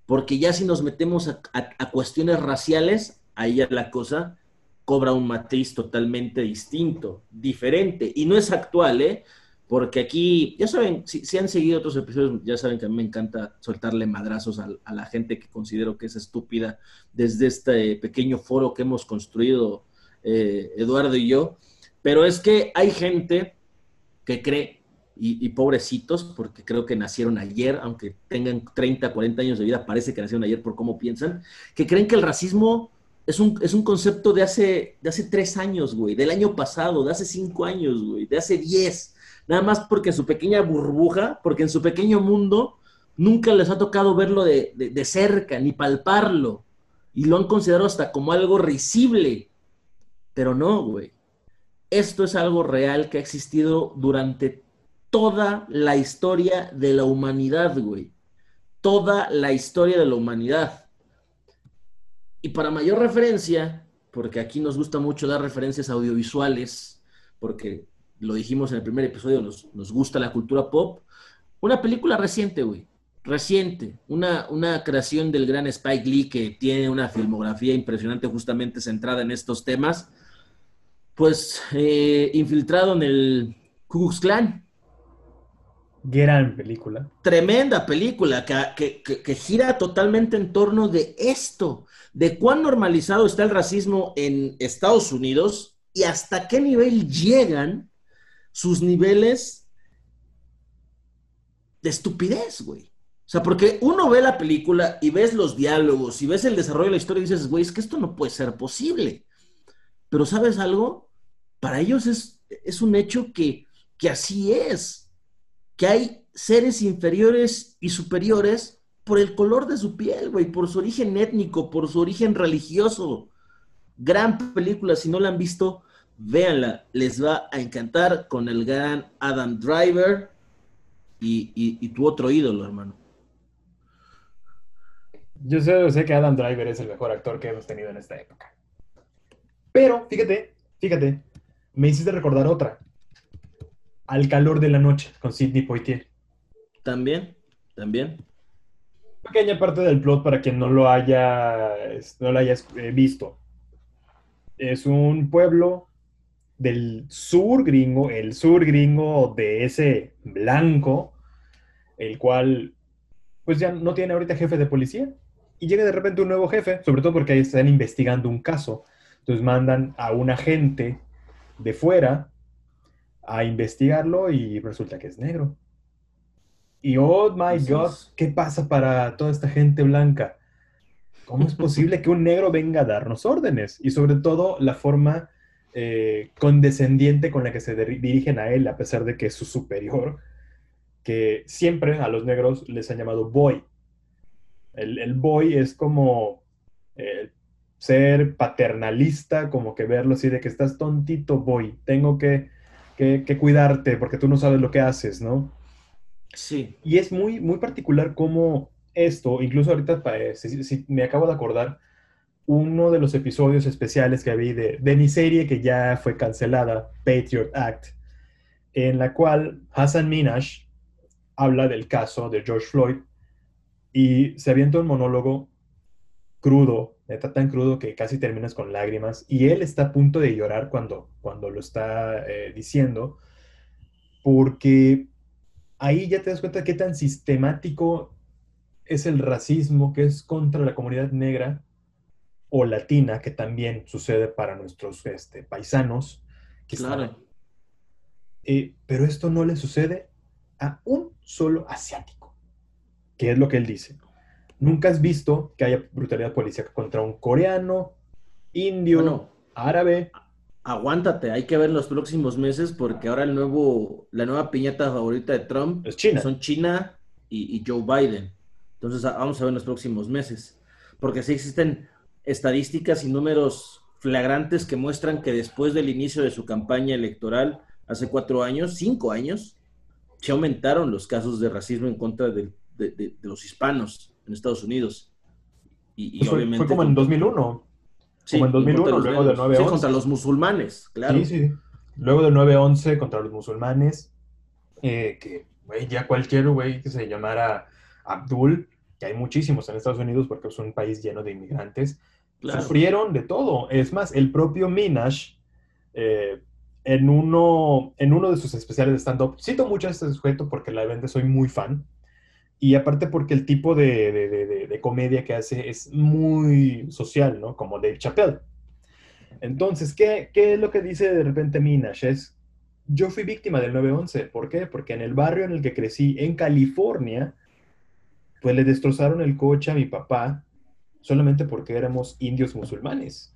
porque ya si nos metemos a, cuestiones raciales, ahí ya la cosa cobra un matiz totalmente distinto, diferente, y no es actual, ¿eh? porque aquí, ya saben, si, han seguido otros episodios, ya saben que a mí me encanta soltarle madrazos a, la gente que considero que es estúpida desde este pequeño foro que hemos construido eh, Eduardo y yo, pero es que hay gente que cree, y, pobrecitos, porque creo que nacieron ayer, aunque tengan 30, 40 años de vida, parece que nacieron ayer por cómo piensan, que creen que el racismo es un, es un concepto de hace, de hace tres años, güey, del año pasado, de hace cinco años, güey, de hace diez nada más porque en su pequeña burbuja, porque en su pequeño mundo, nunca les ha tocado verlo de, cerca, ni palparlo, y lo han considerado hasta como algo risible. Pero no, güey. Esto es algo real que ha existido durante toda la historia de la humanidad, güey. Toda la historia de la humanidad. Y para mayor referencia, porque aquí nos gusta mucho dar referencias audiovisuales, porque lo dijimos en el primer episodio, nos, gusta la cultura pop. Una película reciente, güey. Reciente. Una, una creación del gran Spike Lee que tiene una filmografía impresionante justamente centrada en estos temas. Pues eh, infiltrado en el Ku Klux Klan. Gran película. Tremenda película que, que, gira totalmente en torno de esto, de cuán normalizado está el racismo en Estados Unidos y hasta qué nivel llegan sus niveles de estupidez, güey. O sea, porque uno ve la película y ves los diálogos y ves el desarrollo de la historia y dices, güey, es que esto no puede ser posible. Pero ¿sabes algo? Para ellos es, es un hecho que, que así es, que hay seres inferiores y superiores por el color de su piel, güey, por su origen étnico, por su origen religioso. Gran película, si no la han visto, véanla, les va a encantar con el gran Adam Driver y, tu otro ídolo, hermano. Yo sé, sé, que Adam Driver es el mejor actor que hemos tenido en esta época. Pero, fíjate, fíjate, me hiciste recordar otra. Al calor de la noche, con Sidney Poitier. También, también. Pequeña parte del plot para quien no lo haya, no lo haya eh, visto. Es un pueblo del sur gringo, el sur gringo de ese blanco, el cual pues ya no tiene ahorita jefe de policía. Y llega de repente un nuevo jefe, sobre todo porque ahí están investigando un caso. Entonces mandan a un agente de fuera a investigarlo y resulta que es negro. Y oh my god, ¿qué pasa para toda esta gente blanca? ¿Cómo es [laughs] posible que un negro venga a darnos órdenes? Y sobre todo la forma eh, condescendiente con la que se dirigen a él, a pesar de que es su superior, que siempre a los negros les han llamado boy. El, boy es como eh, ser paternalista, como que verlo así de que estás tontito, boy, tengo que, cuidarte porque tú no sabes lo que haces, ¿no? Sí. Y es muy, muy particular cómo esto, incluso ahorita eh, me acabo de acordar, uno de los episodios especiales que vi de, de mi serie que ya fue cancelada, Patriot Act, en la cual Hassan Minash habla del caso de George Floyd y se avienta un monólogo crudo, neta tan crudo que casi terminas con lágrimas, y él está a punto de llorar cuando, cuando lo está eh, diciendo, porque ahí ya te das cuenta de qué tan sistemático es el racismo que es contra la comunidad negra o latina, que también sucede para nuestros este, paisanos. Que Claro. Eh, pero esto no le sucede a un solo asiático, que es lo que él dice. Nunca has visto que haya brutalidad policíaca contra un coreano, indio, Bueno, árabe. aguántate, hay que ver los próximos meses porque ahora el nuevo, la nueva piñata favorita de Trump Es China. son China y, y Joe Biden. Entonces a- vamos a ver en los próximos meses. Porque sí existen estadísticas y números flagrantes que muestran que después del inicio de su campaña electoral, hace cuatro años, cinco años, se aumentaron los casos de racismo en contra del- de, de- de los hispanos en Estados Unidos. Y, y Pues fue, obviamente... fue como en 2001. Sí, como en 2001, contra los luego del negros. Sí, 9-11. contra los musulmanes, claro. Sí, sí. Luego del 9-11 contra los musulmanes, eh, que, güey, ya cualquier güey que se llamara Abdul, que hay muchísimos en Estados Unidos porque es un país lleno de inmigrantes, Claro. sufrieron de todo. Es más, el propio Minash, eh, en, uno, en uno de sus especiales de stand-up, cito mucho a este sujeto porque la verdad soy muy fan. Y aparte porque el tipo de, de- de- comedia que hace es muy social, ¿no? Como Dave Chappelle. Entonces, ¿qué, qué es lo que dice de repente Minash? Es, yo fui víctima del 9-11. ¿Por qué? Porque en el barrio en el que crecí, en California, pues le destrozaron el coche a mi papá solamente porque éramos indios musulmanes.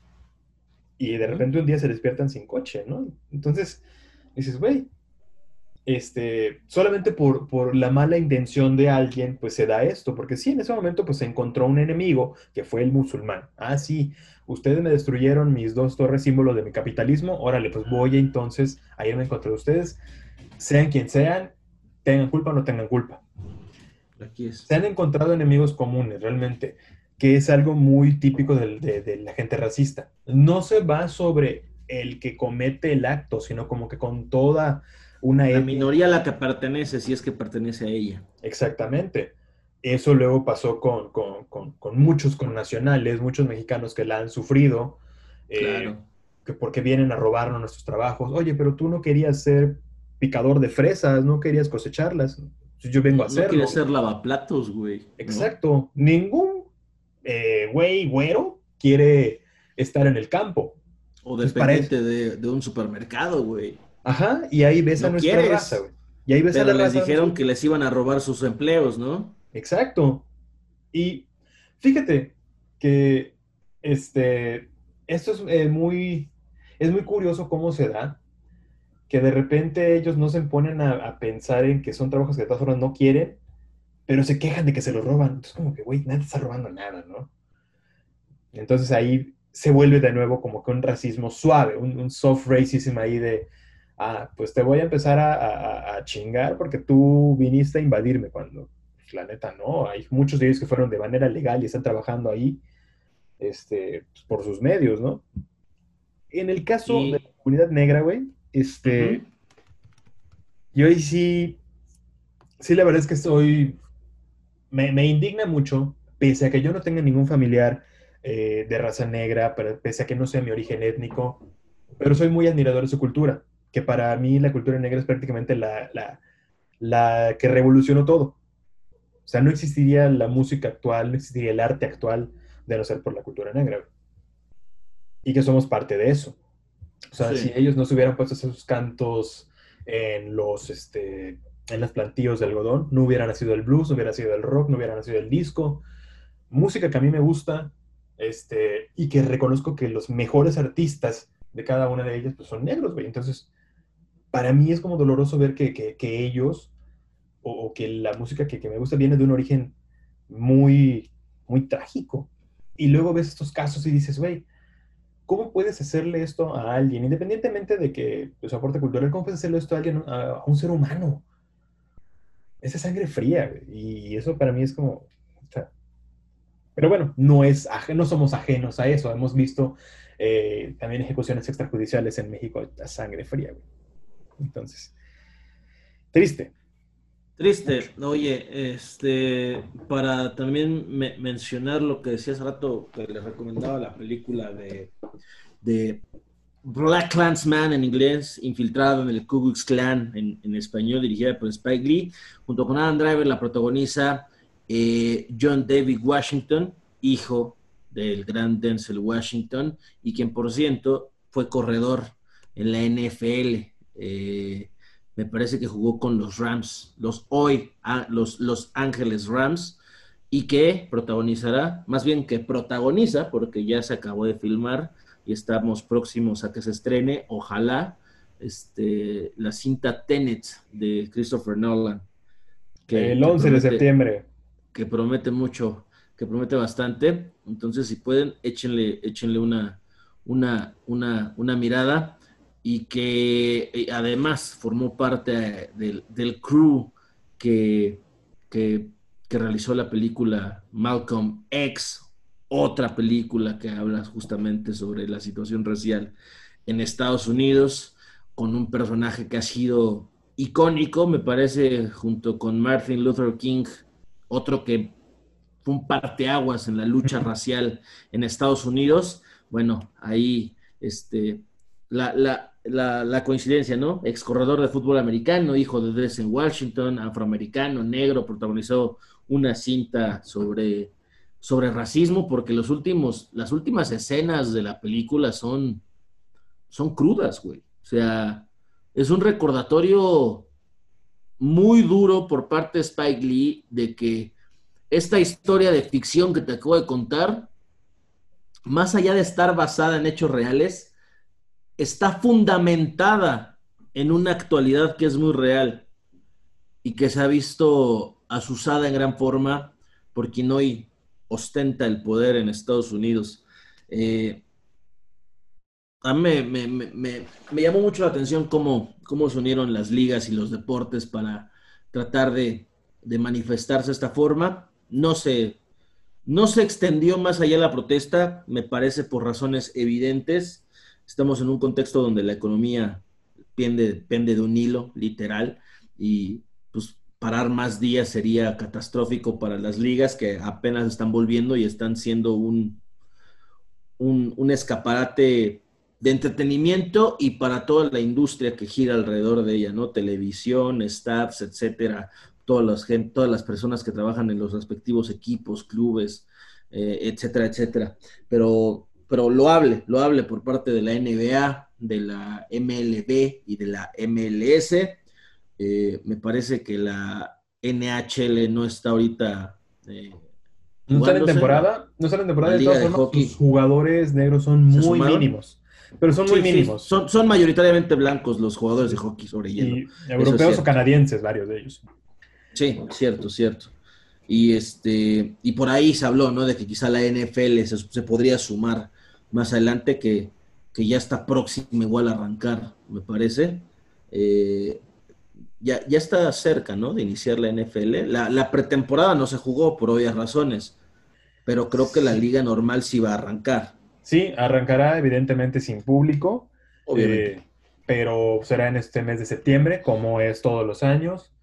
Y de repente un día se despiertan sin coche, ¿no? Entonces, dices, güey, este, solamente por, por la mala intención de alguien, pues se da esto, porque sí, en ese momento pues se encontró un enemigo que fue el musulmán. Ah, sí, ustedes me destruyeron mis dos torres símbolos de mi capitalismo, órale, pues voy entonces a irme en contra de ustedes, sean quien sean, tengan culpa o no tengan culpa. Aquí es. Se han encontrado enemigos comunes, realmente, que es algo muy típico del- de, de la gente racista. No se va sobre el que comete el acto, sino como que con toda una La minoría a la que pertenece, si es que pertenece a ella. Exactamente. Eso luego pasó con, con- con- con muchos connacionales, muchos mexicanos que la han sufrido, eh, Claro. que porque vienen a robarnos nuestros trabajos. Oye, pero tú no querías ser picador de fresas, no querías cosecharlas. Yo vengo a No hacerlo. quiere ser lavaplatos, güey. ¿no? Exacto. Ningún eh, güey güero quiere estar en el campo. O dependiente de, de un supermercado, güey. Ajá, y ahí ves a nuestra quieres. raza, güey. Y ahí ves a Pero la les raza. dijeron que les iban a robar sus empleos, ¿no? Exacto. Y fíjate que este, esto es eh, muy, es muy curioso cómo se da, que de repente ellos no se ponen a, a pensar en que son trabajos que de todas formas no quieren, pero se quejan de que se los roban. Entonces como que, güey, nadie está robando nada, ¿no? Entonces ahí se vuelve de nuevo como que un racismo suave, un, un soft racism ahí de, ah, pues te voy a empezar a, a- a chingar porque tú viniste a invadirme cuando, pues, la neta, no. Hay muchos de ellos que fueron de manera legal y están trabajando ahí este, pues, por sus medios, ¿no? En el caso Y- de la comunidad negra, güey, este, yo ahí sí, sí, la verdad es que estoy, me, me indigna mucho, pese a que yo no tenga ningún familiar eh, de raza negra, pero pese a que no sea mi origen étnico, pero soy muy admirador de su cultura, que para mí la cultura negra es prácticamente la, la, la que revolucionó todo. O sea, no existiría la música actual, no existiría el arte actual de no ser por la cultura negra. Y que somos parte de eso. O sea, Sí. si ellos no se hubieran puesto esos cantos en los, este, en los plantíos de algodón, no hubiera nacido el blues, no hubiera nacido el rock, no hubiera nacido el disco. Música que a mí me gusta, este, y que reconozco que los mejores artistas de cada una de ellas pues, son negros, güey. Entonces, para mí es como doloroso ver que, que- ellos, o, que la música que, me gusta viene de un origen muy, muy trágico. Y luego ves estos casos y dices, güey, ¿cómo puedes hacerle esto a alguien? Independientemente de que pues, su aporte cultural, ¿cómo puedes hacerle esto a alguien, a, un ser humano? Esa sangre fría. Y eso para mí es como, Pero bueno, no, es, no somos ajenos a eso. Hemos visto eh, también ejecuciones extrajudiciales en México a sangre fría. Güey. Entonces, triste. Triste. Oye, este, para también mencionar lo que decía hace rato, que les recomendaba la película de, de Black Clansman en inglés, infiltrado en el Ku Klux Klan en, español, dirigida por Spike Lee, junto con Adam Driver, la protagoniza eh, John David Washington, hijo del gran Denzel Washington, y quien por cierto fue corredor en la NFL. Eh, me parece que jugó con los Rams, los hoy, ah, los, los Ángeles Rams, y que protagonizará, más bien que protagoniza, porque ya se acabó de filmar y estamos próximos a que se estrene, ojalá, este, la cinta Tenet de Christopher Nolan. Que, el 11 de septiembre. Que promete mucho, que promete bastante. Entonces, si pueden, échenle, échenle una, una, una, una mirada y que eh, además formó parte del, del crew que, que, realizó la película Malcolm X, otra película que habla justamente sobre la situación racial en Estados Unidos, con un personaje que ha sido icónico, me parece, junto con Martin Luther King, otro que fue un parteaguas en la lucha racial en Estados Unidos. Bueno, ahí este, la, la, la, coincidencia, ¿no? Ex corredor de fútbol americano, hijo de Dresden Washington, afroamericano, negro, protagonizó una cinta sobre, sobre racismo, porque los últimos, las últimas escenas de la película son, son crudas, güey. O sea, es un recordatorio muy duro por parte de Spike Lee de que esta historia de ficción que te acabo de contar, más allá de estar basada en hechos reales, está fundamentada en una actualidad que es muy real y que se ha visto asusada en gran forma por quien hoy ostenta el poder en Estados Unidos. Eh, a mí me, llamó mucho la atención cómo, cómo se unieron las ligas y los deportes para tratar de, manifestarse de esta forma. No se, no se extendió más allá la protesta, me parece por razones evidentes Estamos en un contexto donde la economía pende, de un hilo, literal, y pues parar más días sería catastrófico para las ligas que apenas están volviendo y están siendo un, un, escaparate de entretenimiento y para toda la industria que gira alrededor de ella, ¿no? Televisión, staffs, etcétera, todas las, todas las personas que trabajan en los respectivos equipos, clubes, eh, etcétera, etcétera. Pero pero lo hable, lo hable por parte de la NBA, de la MLB y de la MLS. Eh, me parece que la NHL no está ahorita. Eh, no sale en temporada, no sale en temporada de todas formas, sus jugadores negros son muy mínimos. Pero son muy mínimos. Son, son, mayoritariamente blancos los jugadores de hockey sobre hielo. Y europeos o canadienses, varios de ellos. Sí, cierto, cierto. Y este, y por ahí se habló, ¿no? De que quizá la NFL se podría sumar más adelante que, ya está próximo igual a arrancar, me parece. Eh, ya, ya, está cerca, ¿no? De iniciar la NFL. La, pretemporada no se jugó por obvias razones, pero creo que la liga normal sí va a arrancar. Sí, arrancará evidentemente sin público, eh, pero será en este mes de septiembre, como es todos los años.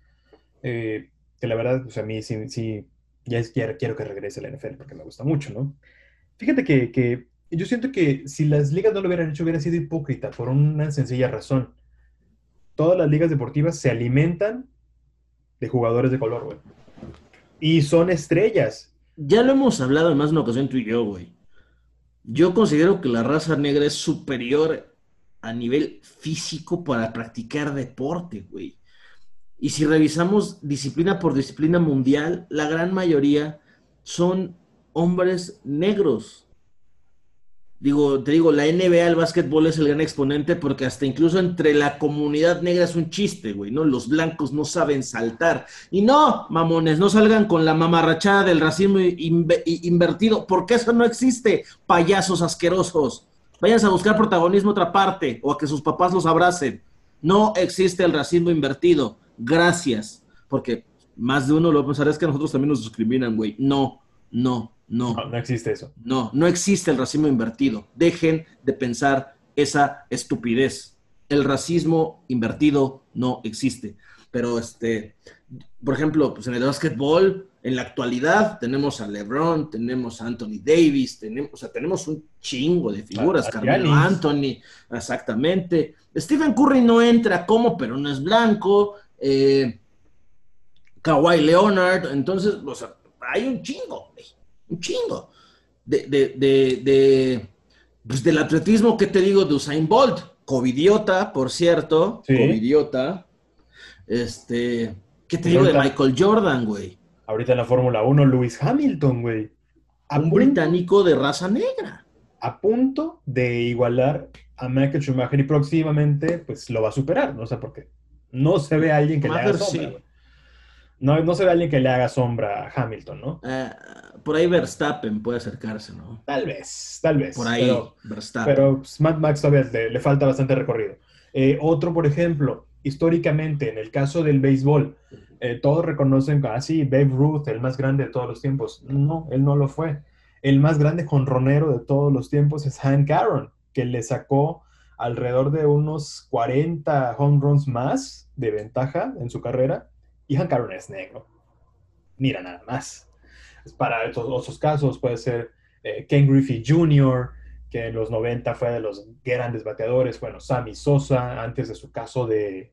Eh, que la verdad, pues a mí sí, sí ya quiero, quiero, que regrese la NFL porque me gusta mucho, ¿no? Fíjate que, que yo siento que si las ligas no lo hubieran hecho, hubiera sido hipócrita por una sencilla razón. Todas las ligas deportivas se alimentan de jugadores de color, güey. Y son estrellas. Ya lo hemos hablado en más de una ocasión tú y yo, güey. Yo considero que la raza negra es superior a nivel físico para practicar deporte, güey. Y si revisamos disciplina por disciplina mundial, la gran mayoría son hombres negros. Digo, te digo, la NBA, el básquetbol es el gran exponente porque hasta incluso entre la comunidad negra es un chiste, güey, ¿no? Los blancos no saben saltar. Y no, mamones, no salgan con la mamarrachada del racismo invertido, porque eso no existe, payasos asquerosos. Váyanse a buscar protagonismo otra parte o a que sus papás los abracen. No existe el racismo invertido. Gracias. Porque más de uno lo pensará es que a nosotros también nos discriminan, güey. No, no, No. No, no existe eso. No, no existe el racismo invertido. Dejen de pensar esa estupidez. El racismo invertido no existe. Pero, este, por ejemplo, pues en el básquetbol, en la actualidad, tenemos a LeBron, tenemos a Anthony Davis, tenemos, o sea, tenemos un chingo de figuras. A- Carmelo. Anthony, exactamente. Stephen Curry no entra como, pero no es blanco. Eh, Kawhi Leonard, entonces, o sea, hay un chingo, güey, un chingo. De, de, de, de, pues del atletismo, ¿qué te digo? De Usain Bolt, covidiota, por cierto, Sí. covidiota. Este, ¿qué te digo de Michael Jordan, güey? Ahorita en la Fórmula 1, Lewis Hamilton, güey. A Un punto- británico de raza negra. a punto de igualar a Michael Schumacher y próximamente pues lo va a superar, ¿no? O sea, porque no se ve a alguien que le haga sombra, sí. No, no se ve a alguien que le haga sombra a Hamilton, ¿no? Eh, por ahí Verstappen puede acercarse, ¿no? Tal vez, tal vez. Por ahí Pero, Verstappen. pero pues, Mad Max todavía le, le falta bastante recorrido. Eh, otro, por ejemplo, históricamente, en el caso del béisbol, eh, todos reconocen, ah, sí, Babe Ruth, el más grande de todos los tiempos. No, él no lo fue. El más grande jonronero de todos los tiempos es Hank Aaron, que le sacó alrededor de unos 40 home runs más de ventaja en su carrera. Y Hank Aaron es negro. Mira, nada más. Para estos otros casos puede ser eh, Ken Griffey Jr., que en los 90 fue de los grandes bateadores. Bueno, Sammy Sosa, antes de su caso de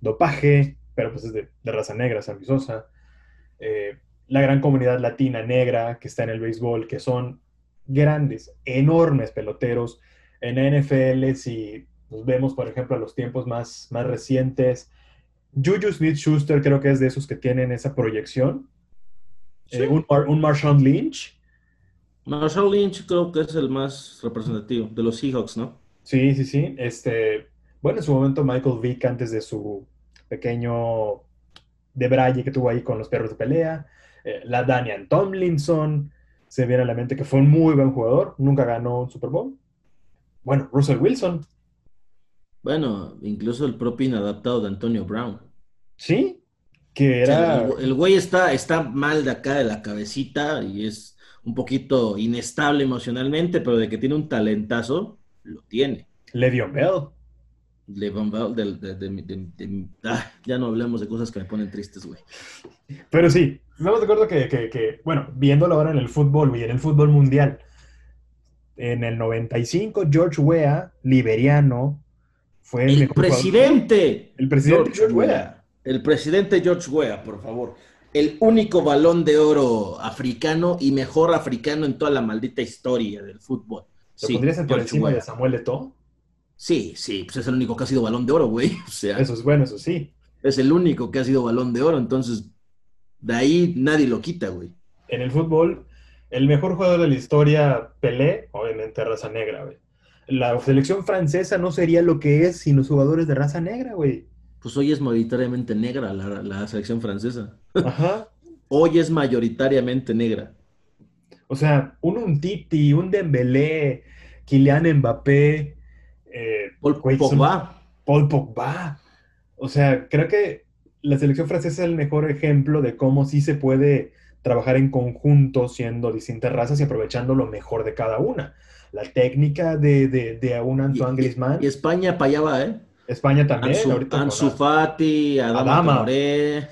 dopaje, pero pues es de, de raza negra, Sammy Sosa. Eh, la gran comunidad latina negra que está en el béisbol, que son grandes, enormes peloteros. En NFL, si nos vemos, por ejemplo, a los tiempos más, más recientes, Juju Smith-Schuster creo que es de esos que tienen esa proyección. Sí. Eh, un, un Marshawn Lynch, Marshall Lynch creo que es el más representativo de los Seahawks, ¿no? Sí, sí, sí. Este, bueno, en su momento Michael Vick, antes de su pequeño debraye que tuvo ahí con los perros de pelea, eh, la Daniel Tomlinson, se viene a la mente que fue un muy buen jugador, nunca ganó un Super Bowl. Bueno, Russell Wilson, Bueno, incluso el propio inadaptado de Antonio Brown. sí, que O sea, era, el, güey está, está mal de acá de la cabecita y es un poquito inestable emocionalmente, pero de que tiene un talentazo, lo tiene. Le'Veon Bell. Le'Veon Bell, del- de- de- de- de- ah, ya no hablemos de cosas que me ponen tristes, güey. Pero sí, estamos de acuerdo que, que- que, bueno, viéndolo ahora en el fútbol y en el fútbol mundial, en el 95, George Weah, liberiano, fue el, El mejor presidente. El presidente George Weah. Weah. El presidente George Weah, por favor. El único balón de oro africano y mejor africano en toda la maldita historia del fútbol. ¿Lo Sí, pondrías por George encima Weah. de Samuel Eto'o? Sí, sí, pues es el único que ha sido balón de oro, güey. [laughs] O sea, Eso es bueno, eso sí. es el único que ha sido balón de oro, entonces de ahí nadie lo quita, güey. En el fútbol, el mejor jugador de la historia, Pelé, obviamente raza negra, güey. La selección francesa no sería lo que es sin los jugadores de raza negra, güey. Pues hoy es mayoritariamente negra la, la selección francesa. Ajá. [laughs] Hoy es mayoritariamente negra. O sea, un Umtiti, un Dembélé, Kylian Mbappé, eh, Paul son- Pogba. Paul Pogba. O sea, creo que la selección francesa es el mejor ejemplo de cómo sí se puede trabajar en conjunto siendo distintas razas y aprovechando lo mejor de cada una. La técnica de, de, de un Antoine Griezmann, Y España para allá va, ¿eh? España también, Ansu, ahorita Ansu Fati, Adama, Adama.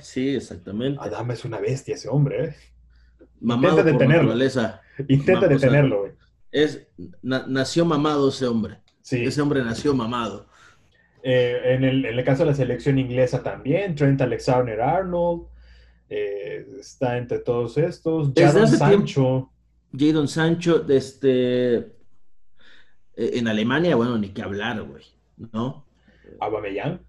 Sí, exactamente. Adama es una bestia ese hombre, ¿eh? Mamado Intenta detenerlo. Intenta Ma- o sea, detenerlo, güey. Es, na- nació mamado ese hombre. Sí. Ese hombre nació mamado. Eh, en, el, en el caso de la selección inglesa también, Trent Alexander-Arnold eh, está entre todos estos. Jadon Sancho. Jadon Sancho, este, eh, en Alemania, bueno, ni que hablar, güey, ¿no? Aubameyang.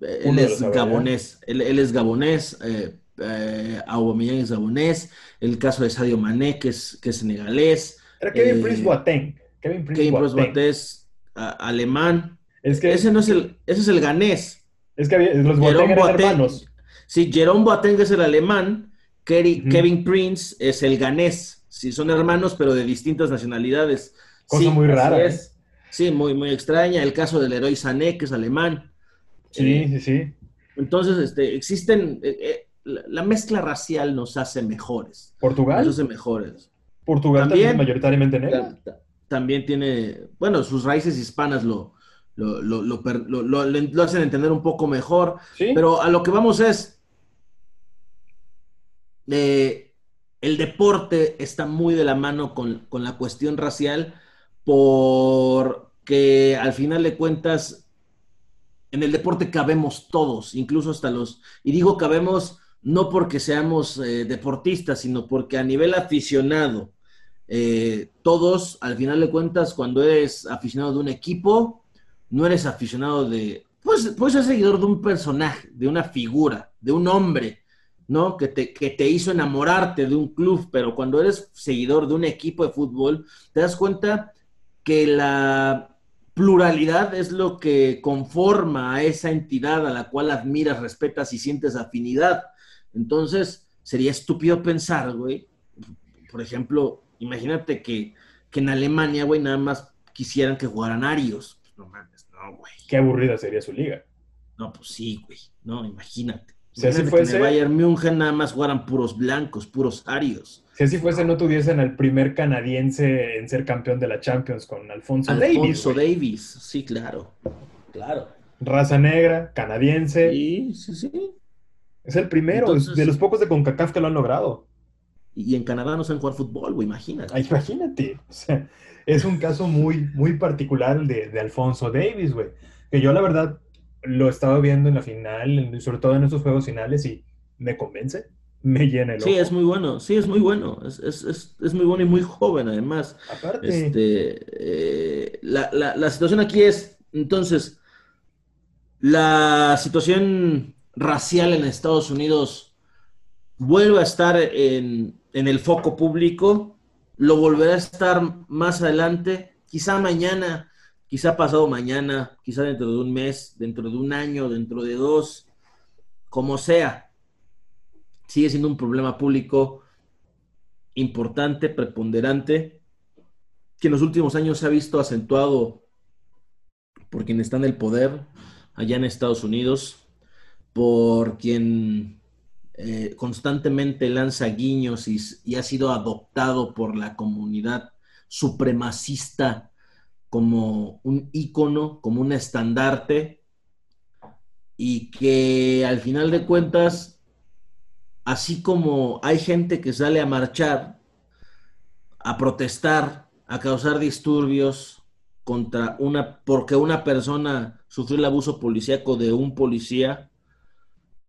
Eh, Él es gabonés, él, él es gabonés, eh, eh, Aubameyang es gabonés, el caso de Sadio Mané, que es, que es senegalés, Era Kevin Eh, Prince Boateng. Kevin Prince Kevin Boateng. Boateng es a- alemán, Es que, ese no es el, ese es el ganés, es que había- los Boateng Jerome eran Boateng, hermanos. Sí, Jerome Boateng es el alemán. Kevin Prince es el ganés, sí, son hermanos, pero de distintas nacionalidades. Cosa Sí, muy rara, ¿eh? es. Sí, muy, muy extraña. El caso del héroe Sané, que es alemán. Sí, Eh, sí, sí. entonces, este, existen, eh, eh, la, mezcla racial nos hace mejores. ¿Portugal? Nos hace mejores. ¿Portugal también, mayoritariamente negro? También tiene, bueno, sus raíces hispanas lo, lo, lo, lo, hacen entender un poco mejor. Pero a lo que vamos es, el deporte está muy de la mano con, con la cuestión racial porque al final de cuentas en el deporte cabemos todos, incluso hasta los, y digo cabemos no porque seamos eh, deportistas, sino porque a nivel aficionado, eh, todos, al final de cuentas, cuando eres aficionado de un equipo, no eres aficionado de, pues puedes ser seguidor de un personaje, de una figura, de un hombre, ¿no? Que te, que te hizo enamorarte de un club, pero cuando eres seguidor de un equipo de fútbol, te das cuenta que la pluralidad es lo que conforma a esa entidad a la cual admiras, respetas y sientes afinidad. Entonces, sería estúpido pensar, güey, por ejemplo, imagínate que, en Alemania, güey, nada más quisieran que jugaran arios. No mames, no, güey. Qué aburrida sería su liga. No, pues sí, güey. No, imagínate. Si así fuese... Que en el Bayern München nada más jugaran puros blancos, puros arios. Si así fuese, no tuviesen al primer canadiense en ser campeón de la Champions con Alfonso, Davis. Alfonso Davis, sí, claro. Claro. Raza negra, canadiense. Sí, sí, sí. Es el primero, de los pocos de CONCACAF que lo han logrado. Y en Canadá no saben jugar fútbol, güey, imagínate. imagínate. O sea, es un caso muy, muy particular de, de Alfonso Davis, güey. Que yo, la verdad, lo estaba viendo en la final, sobre todo en estos juegos finales, y me convence, me llena el Sí, es muy bueno, sí, es muy bueno, es, es, es, es muy bueno y muy joven además. Aparte. Este, eh, la, la, la situación aquí es, entonces, la situación racial en Estados Unidos vuelve a estar en, en el foco público, lo volverá a estar más adelante, quizá mañana quizá pasado mañana, quizá dentro de un mes, dentro de un año, dentro de dos, como sea, sigue siendo un problema público importante, preponderante, que en los últimos años se ha visto acentuado por quien está en el poder allá en Estados Unidos, por quien eh, constantemente lanza guiños y, y, ha sido adoptado por la comunidad supremacista como un ícono, como un estandarte, y que al final de cuentas, así como hay gente que sale a marchar, a protestar, a causar disturbios contra una, porque una persona sufrió el abuso policíaco de un policía,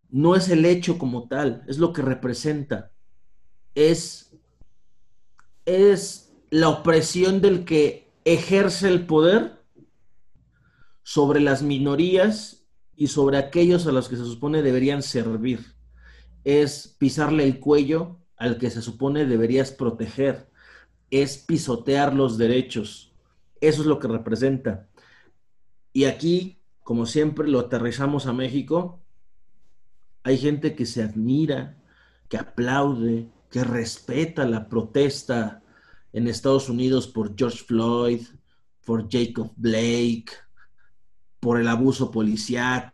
no es el hecho como tal, es lo que representa. Es, es la opresión del que ejerce el poder sobre las minorías y sobre aquellos a los que se supone deberían servir. Es pisarle el cuello al que se supone deberías proteger. Es pisotear los derechos. Eso es lo que representa. Y aquí, como siempre, lo aterrizamos a México. Hay gente que se admira, que aplaude, que respeta la protesta en Estados Unidos por George Floyd, por Jacob Blake, por el abuso policial.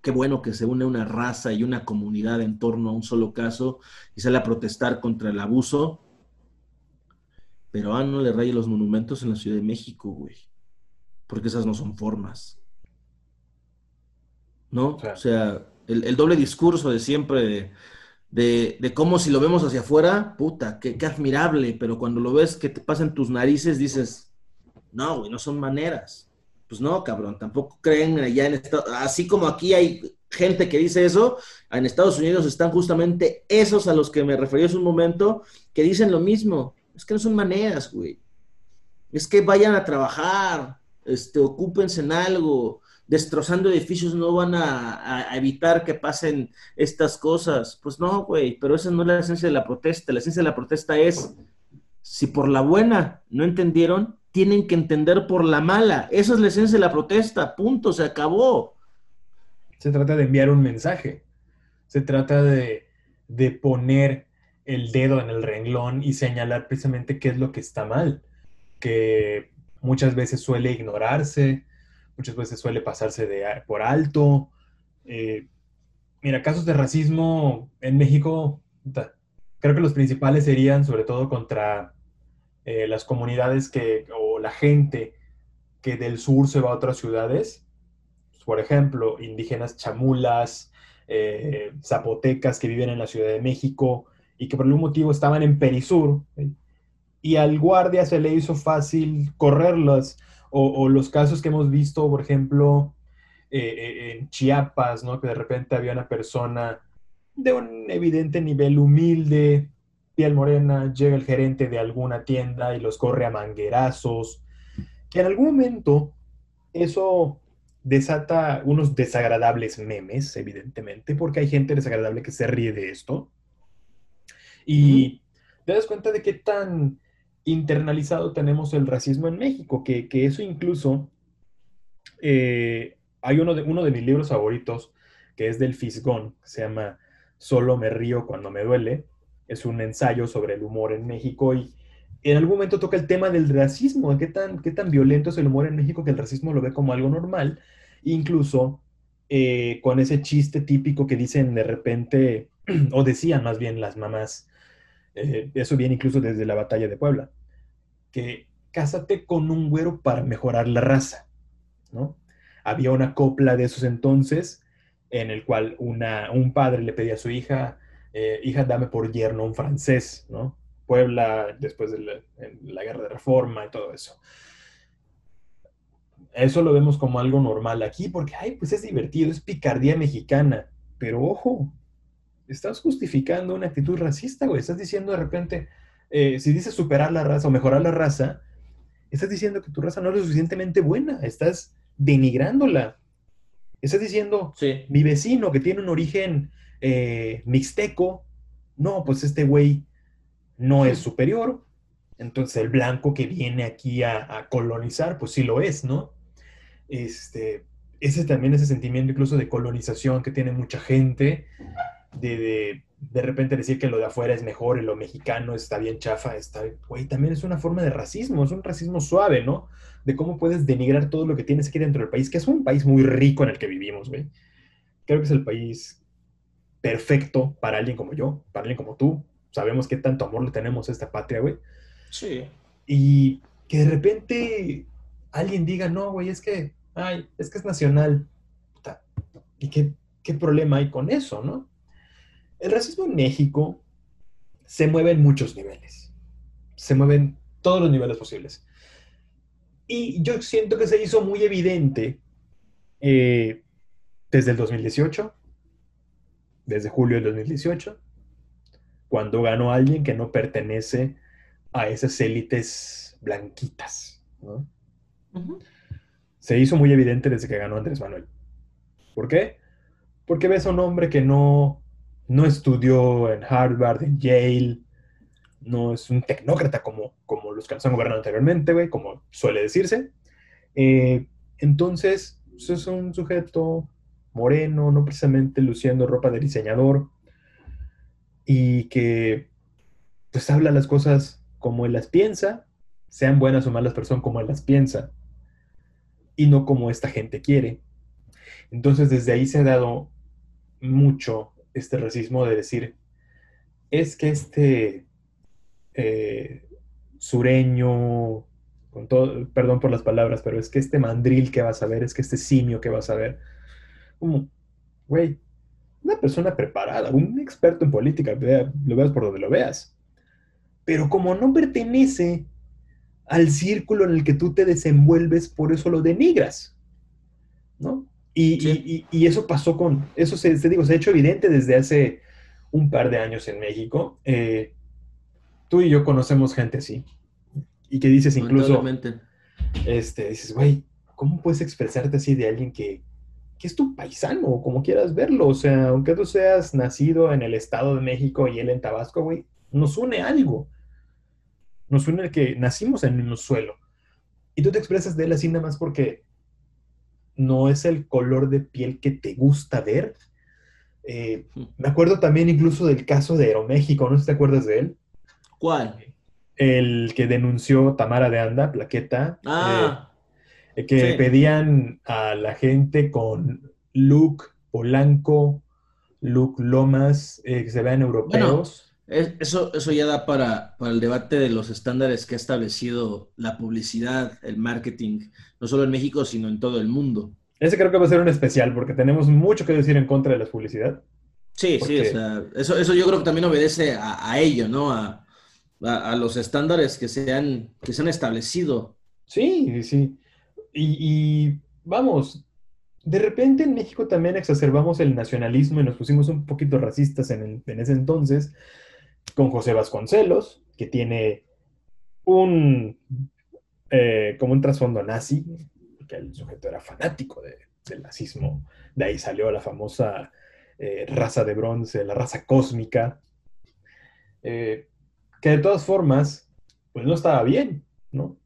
Qué bueno que se une una raza y una comunidad en torno a un solo caso y sale a protestar contra el abuso. Pero ah, no le raye los monumentos en la Ciudad de México, güey. Porque esas no son formas. ¿No? O sea, el, el doble discurso de siempre de de, cómo si lo vemos hacia afuera, puta, qué, admirable, pero cuando lo ves que te pasan tus narices, dices, no, güey, no son maneras. Pues no, cabrón, tampoco creen allá en Estados así como aquí hay gente que dice eso, en Estados Unidos están justamente esos a los que me referí hace un momento, que dicen lo mismo. Es que no son maneras, güey. Es que vayan a trabajar, este, ocúpense en algo, destrozando edificios no van a, evitar que pasen estas cosas. Pues no, güey, pero esa no es la esencia de la protesta. La esencia de la protesta es, si por la buena no entendieron, tienen que entender por la mala. Esa es la esencia de la protesta, punto, se acabó. Se trata de enviar un mensaje, se trata de, de poner el dedo en el renglón y señalar precisamente qué es lo que está mal, que muchas veces suele ignorarse, muchas veces suele pasarse de, por alto. Eh, Mira, casos de racismo en México, creo que los principales serían sobre todo contra eh, las comunidades que, o la gente que del sur se va a otras ciudades. Por ejemplo, indígenas chamulas, eh, zapotecas que viven en la Ciudad de México y que por algún motivo estaban en Perisur. Y al guardia se le hizo fácil correrlas. O, los casos que hemos visto, por ejemplo, eh, en Chiapas, ¿no? Que de repente había una persona de un evidente nivel humilde, piel morena, llega el gerente de alguna tienda y los corre a manguerazos, que en algún momento eso desata unos desagradables memes, evidentemente, porque hay gente desagradable que se ríe de esto. Y te das cuenta de qué tan internalizado tenemos el racismo en México, que, eso incluso, eh, hay uno de, uno de mis libros favoritos, que es del Fisgón, que se llama Solo me río cuando me duele, es un ensayo sobre el humor en México y en algún momento toca el tema del racismo, qué tan, qué tan violento es el humor en México que el racismo lo ve como algo normal, incluso eh, con ese chiste típico que dicen de repente, [clears throat] o decían más bien las mamás, eh, eso viene incluso desde la batalla de Puebla, cásate con un güero para mejorar la raza, ¿no? Había una copla de esos entonces en el cual una, un padre le pedía a su hija, eh, hija, dame por yerno un francés, ¿no? Puebla, después de la, guerra de reforma y todo eso. Eso lo vemos como algo normal aquí porque, ay, pues es divertido, es picardía mexicana. Pero ojo, estás justificando una actitud racista, güey. Estás diciendo de repente, eh, si dices superar la raza o mejorar la raza, estás diciendo que tu raza no es lo suficientemente buena. Estás denigrándola. Estás diciendo, mi vecino que tiene un origen eh, mixteco, no, pues este güey no es superior, entonces el blanco que viene aquí a, colonizar, pues sí lo es, ¿no? Este, ese también ese sentimiento incluso de colonización que tiene mucha gente, de, de, repente decir que lo de afuera es mejor y lo mexicano está bien chafa, está, güey, también es una forma de racismo, es un racismo suave, ¿no? De cómo puedes denigrar todo lo que tienes aquí dentro del país, que es un país muy rico en el que vivimos, güey. Creo que es el país perfecto para alguien como yo, para alguien como tú. Sabemos qué tanto amor le tenemos a esta patria, güey. Sí. Y que de repente alguien diga, no, güey, es que, ay, es que es nacional. ¿Y qué, qué problema hay con eso, no? El racismo en México se mueve en muchos niveles. Se mueven todos los niveles posibles. Y yo siento que se hizo muy evidente eh, desde el 2018, desde julio del 2018, cuando ganó alguien que no pertenece a esas élites blanquitas. Se hizo muy evidente desde que ganó Andrés Manuel. ¿Por qué? Porque ves a un hombre que no, no estudió en Harvard, en Yale, no es un tecnócrata como, como los que nos han gobernado anteriormente, güey, como suele decirse. Eh, entonces, pues, es un sujeto moreno, no precisamente luciendo ropa de diseñador, y que pues habla las cosas como él las piensa, sean buenas o malas personas como él las piensa, y no como esta gente quiere. Entonces desde ahí se ha dado mucho este racismo de decir, es que este eh, sureño, con todo, perdón por las palabras, pero es que este mandril que vas a ver, es que este simio que vas a ver, como, güey, una persona preparada, un experto en política, lo veas por donde lo veas. Pero como no pertenece al círculo en el que tú te desenvuelves, por eso lo denigras, ¿no? Y, eso pasó con, eso se, digo, se ha hecho evidente desde hace un par de años en México. Eh, tú y yo conocemos gente así. Y que dices incluso, este, dices, güey, ¿cómo puedes expresarte así de alguien que, que es tu paisano, como quieras verlo. O sea, aunque tú seas nacido en el Estado de México y él en Tabasco, güey, nos une algo. Nos une el que nacimos en el suelo. Y tú te expresas de él así nada más porque no es el color de piel que te gusta ver. Eh, hmm. me acuerdo también incluso del caso de Aeroméxico, ¿no te acuerdas de él? ¿Cuál? El que denunció Tamara de Anda, Plaqueta. Ah. Eh, que pedían a la gente con look, polanco, look lo más eh, que se vean europeos. Es- Eso, eso ya da para, para el debate de los estándares que ha establecido la publicidad, el marketing, no solo en México, sino en todo el mundo. Ese creo que va a ser un especial porque tenemos mucho que decir en contra de la publicidad. Sí, sí, o sea, eso, eso yo creo que también obedece a, a ello, ¿no? A, a- a los estándares que se han, que se han establecido. Sí, sí, sí. Y, y vamos, de repente en México también exacerbamos el nacionalismo y nos pusimos un poquito racistas en, el- en ese entonces con José Vasconcelos, que tiene un, eh, como un trasfondo nazi, que el sujeto era fanático de- del nazismo. De ahí salió la famosa eh, raza de bronce, la raza cósmica, eh, que de todas formas, pues no estaba bien, ¿no?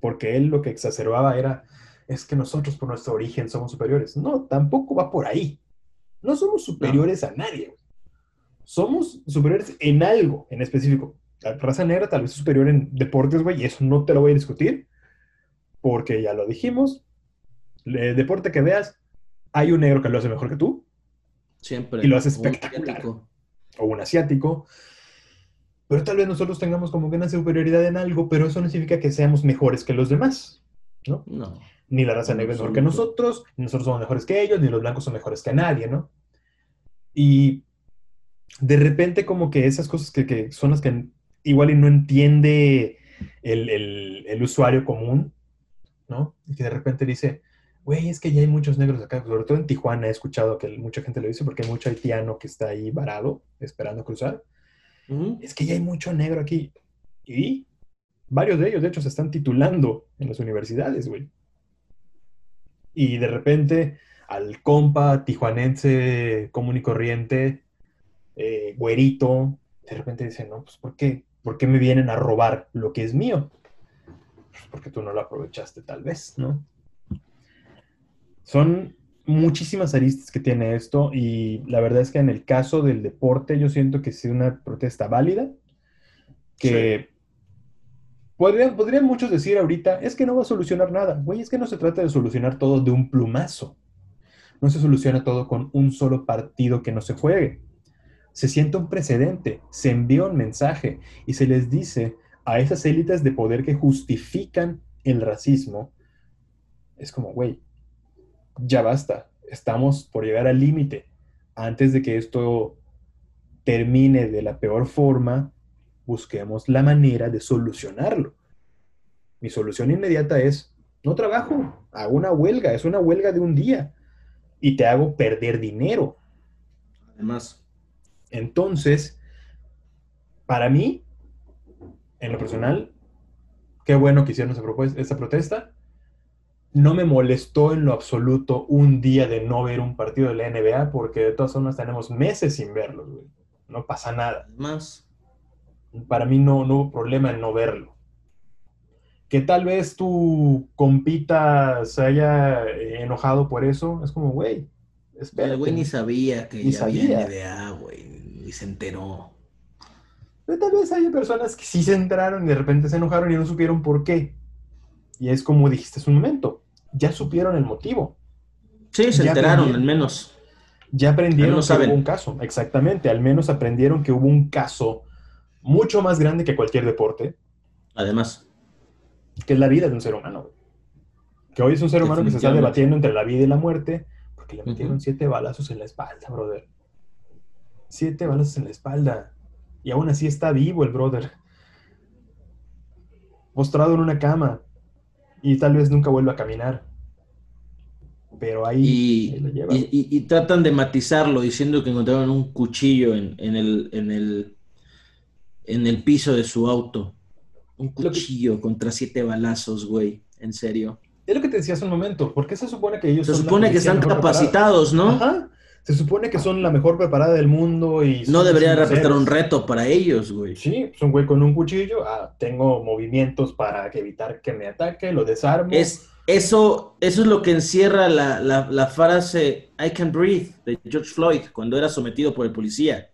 Porque él lo que exacerbaba era, es que nosotros por nuestro origen somos superiores. No, tampoco va por ahí. No somos superiores a nadie. Somos superiores en algo en específico. La raza negra tal vez es superior en deportes, güey, y eso no te lo voy a discutir, porque ya lo dijimos. El deporte que veas, hay un negro que lo hace mejor que tú, Siempre. Y lo hace Un espectacular. asiático. o un asiático, pero tal vez nosotros tengamos como que una superioridad en algo, pero eso no significa que seamos mejores que los demás, ¿no? No. Ni la raza negra es mejor que nosotros, ni nosotros somos mejores que ellos, ni los blancos son mejores que nadie, ¿no? Y de repente como que esas cosas que, que son las que igual y no entiende el, el- el usuario común, ¿no? Y que de repente dice, güey, es que ya hay muchos negros acá, sobre todo en Tijuana he escuchado que mucha gente lo dice porque hay mucho haitiano que está ahí varado, esperando cruzar. Ujú. Es que ya hay mucho negro aquí. Y varios de ellos, de hecho, se están titulando en las universidades, güey. Y de repente, al compa tijuanense común y corriente, eh, güerito, de repente dice, no, pues ¿por qué? ¿Por qué me vienen a robar lo que es mío? Pues porque tú no lo aprovechaste tal vez, ¿no? Son muchísimas aristas que tiene esto y la verdad es que en el caso del deporte yo siento que es una protesta válida, que podrían, podrían muchos decir ahorita, es que no va a solucionar nada. Güey, es que no se trata de solucionar todo de un plumazo. No se soluciona todo con un solo partido que no se juegue. Se siente un precedente, se envía un mensaje y se les dice a esas élites de poder que justifican el racismo, es como, güey, ya basta, estamos por llegar al límite. Antes de que esto termine de la peor forma, busquemos la manera de solucionarlo. Mi solución inmediata es, no trabajo, hago una huelga, es una huelga de un día y te hago perder dinero. Además, Entonces, para mí, en lo personal, qué bueno que hicieron esa, protesta. No me molestó en lo absoluto un día de no ver un partido de la NBA, porque de todas formas tenemos meses sin verlos, güey. No pasa nada. además. Para mí no, no hubo problema en no verlo. Que tal vez tu compita se haya eh, enojado por eso, es como, güey, espérate. El güey ni sabía que Ni ya sabía. había NBA, güey. Se enteró. Pero tal vez haya personas que sí se enteraron y de repente se enojaron y no supieron por qué. Y es como dijiste hace un momento, ya supieron el motivo, Sí, se Ya enteraron, al menos. ya aprendieron menos que saben. hubo un caso, exactamente, al menos aprendieron que hubo un caso mucho más grande que cualquier deporte, Además. que es la vida de un ser humano. Que hoy es un ser humano que se está debatiendo entre la vida y la muerte porque le metieron siete balazos en la espalda, brother. Siete balazos en la espalda. Y aún así está vivo el brother. Postrado en una cama. Y tal vez nunca vuelva a caminar. Pero ahí, Y, ahí la lleva. y- y- y tratan de matizarlo diciendo que encontraron un cuchillo en, en el, en, el, en el piso de su auto. Un que- cuchillo contra siete balazos, güey. En serio. Es lo que te decía hace un momento. ¿Por qué se supone que ellos Se son supone que están capacitados, ¿no? Ajá. Se supone que son la mejor preparada del mundo y No debería representar un reto para ellos, güey. Sí, es un güey con un cuchillo. Ah, tengo movimientos para evitar que me ataque, lo desarmo. Es, eso, eso es lo que encierra la, la- la frase I can breathe de George Floyd cuando era sometido por el policía.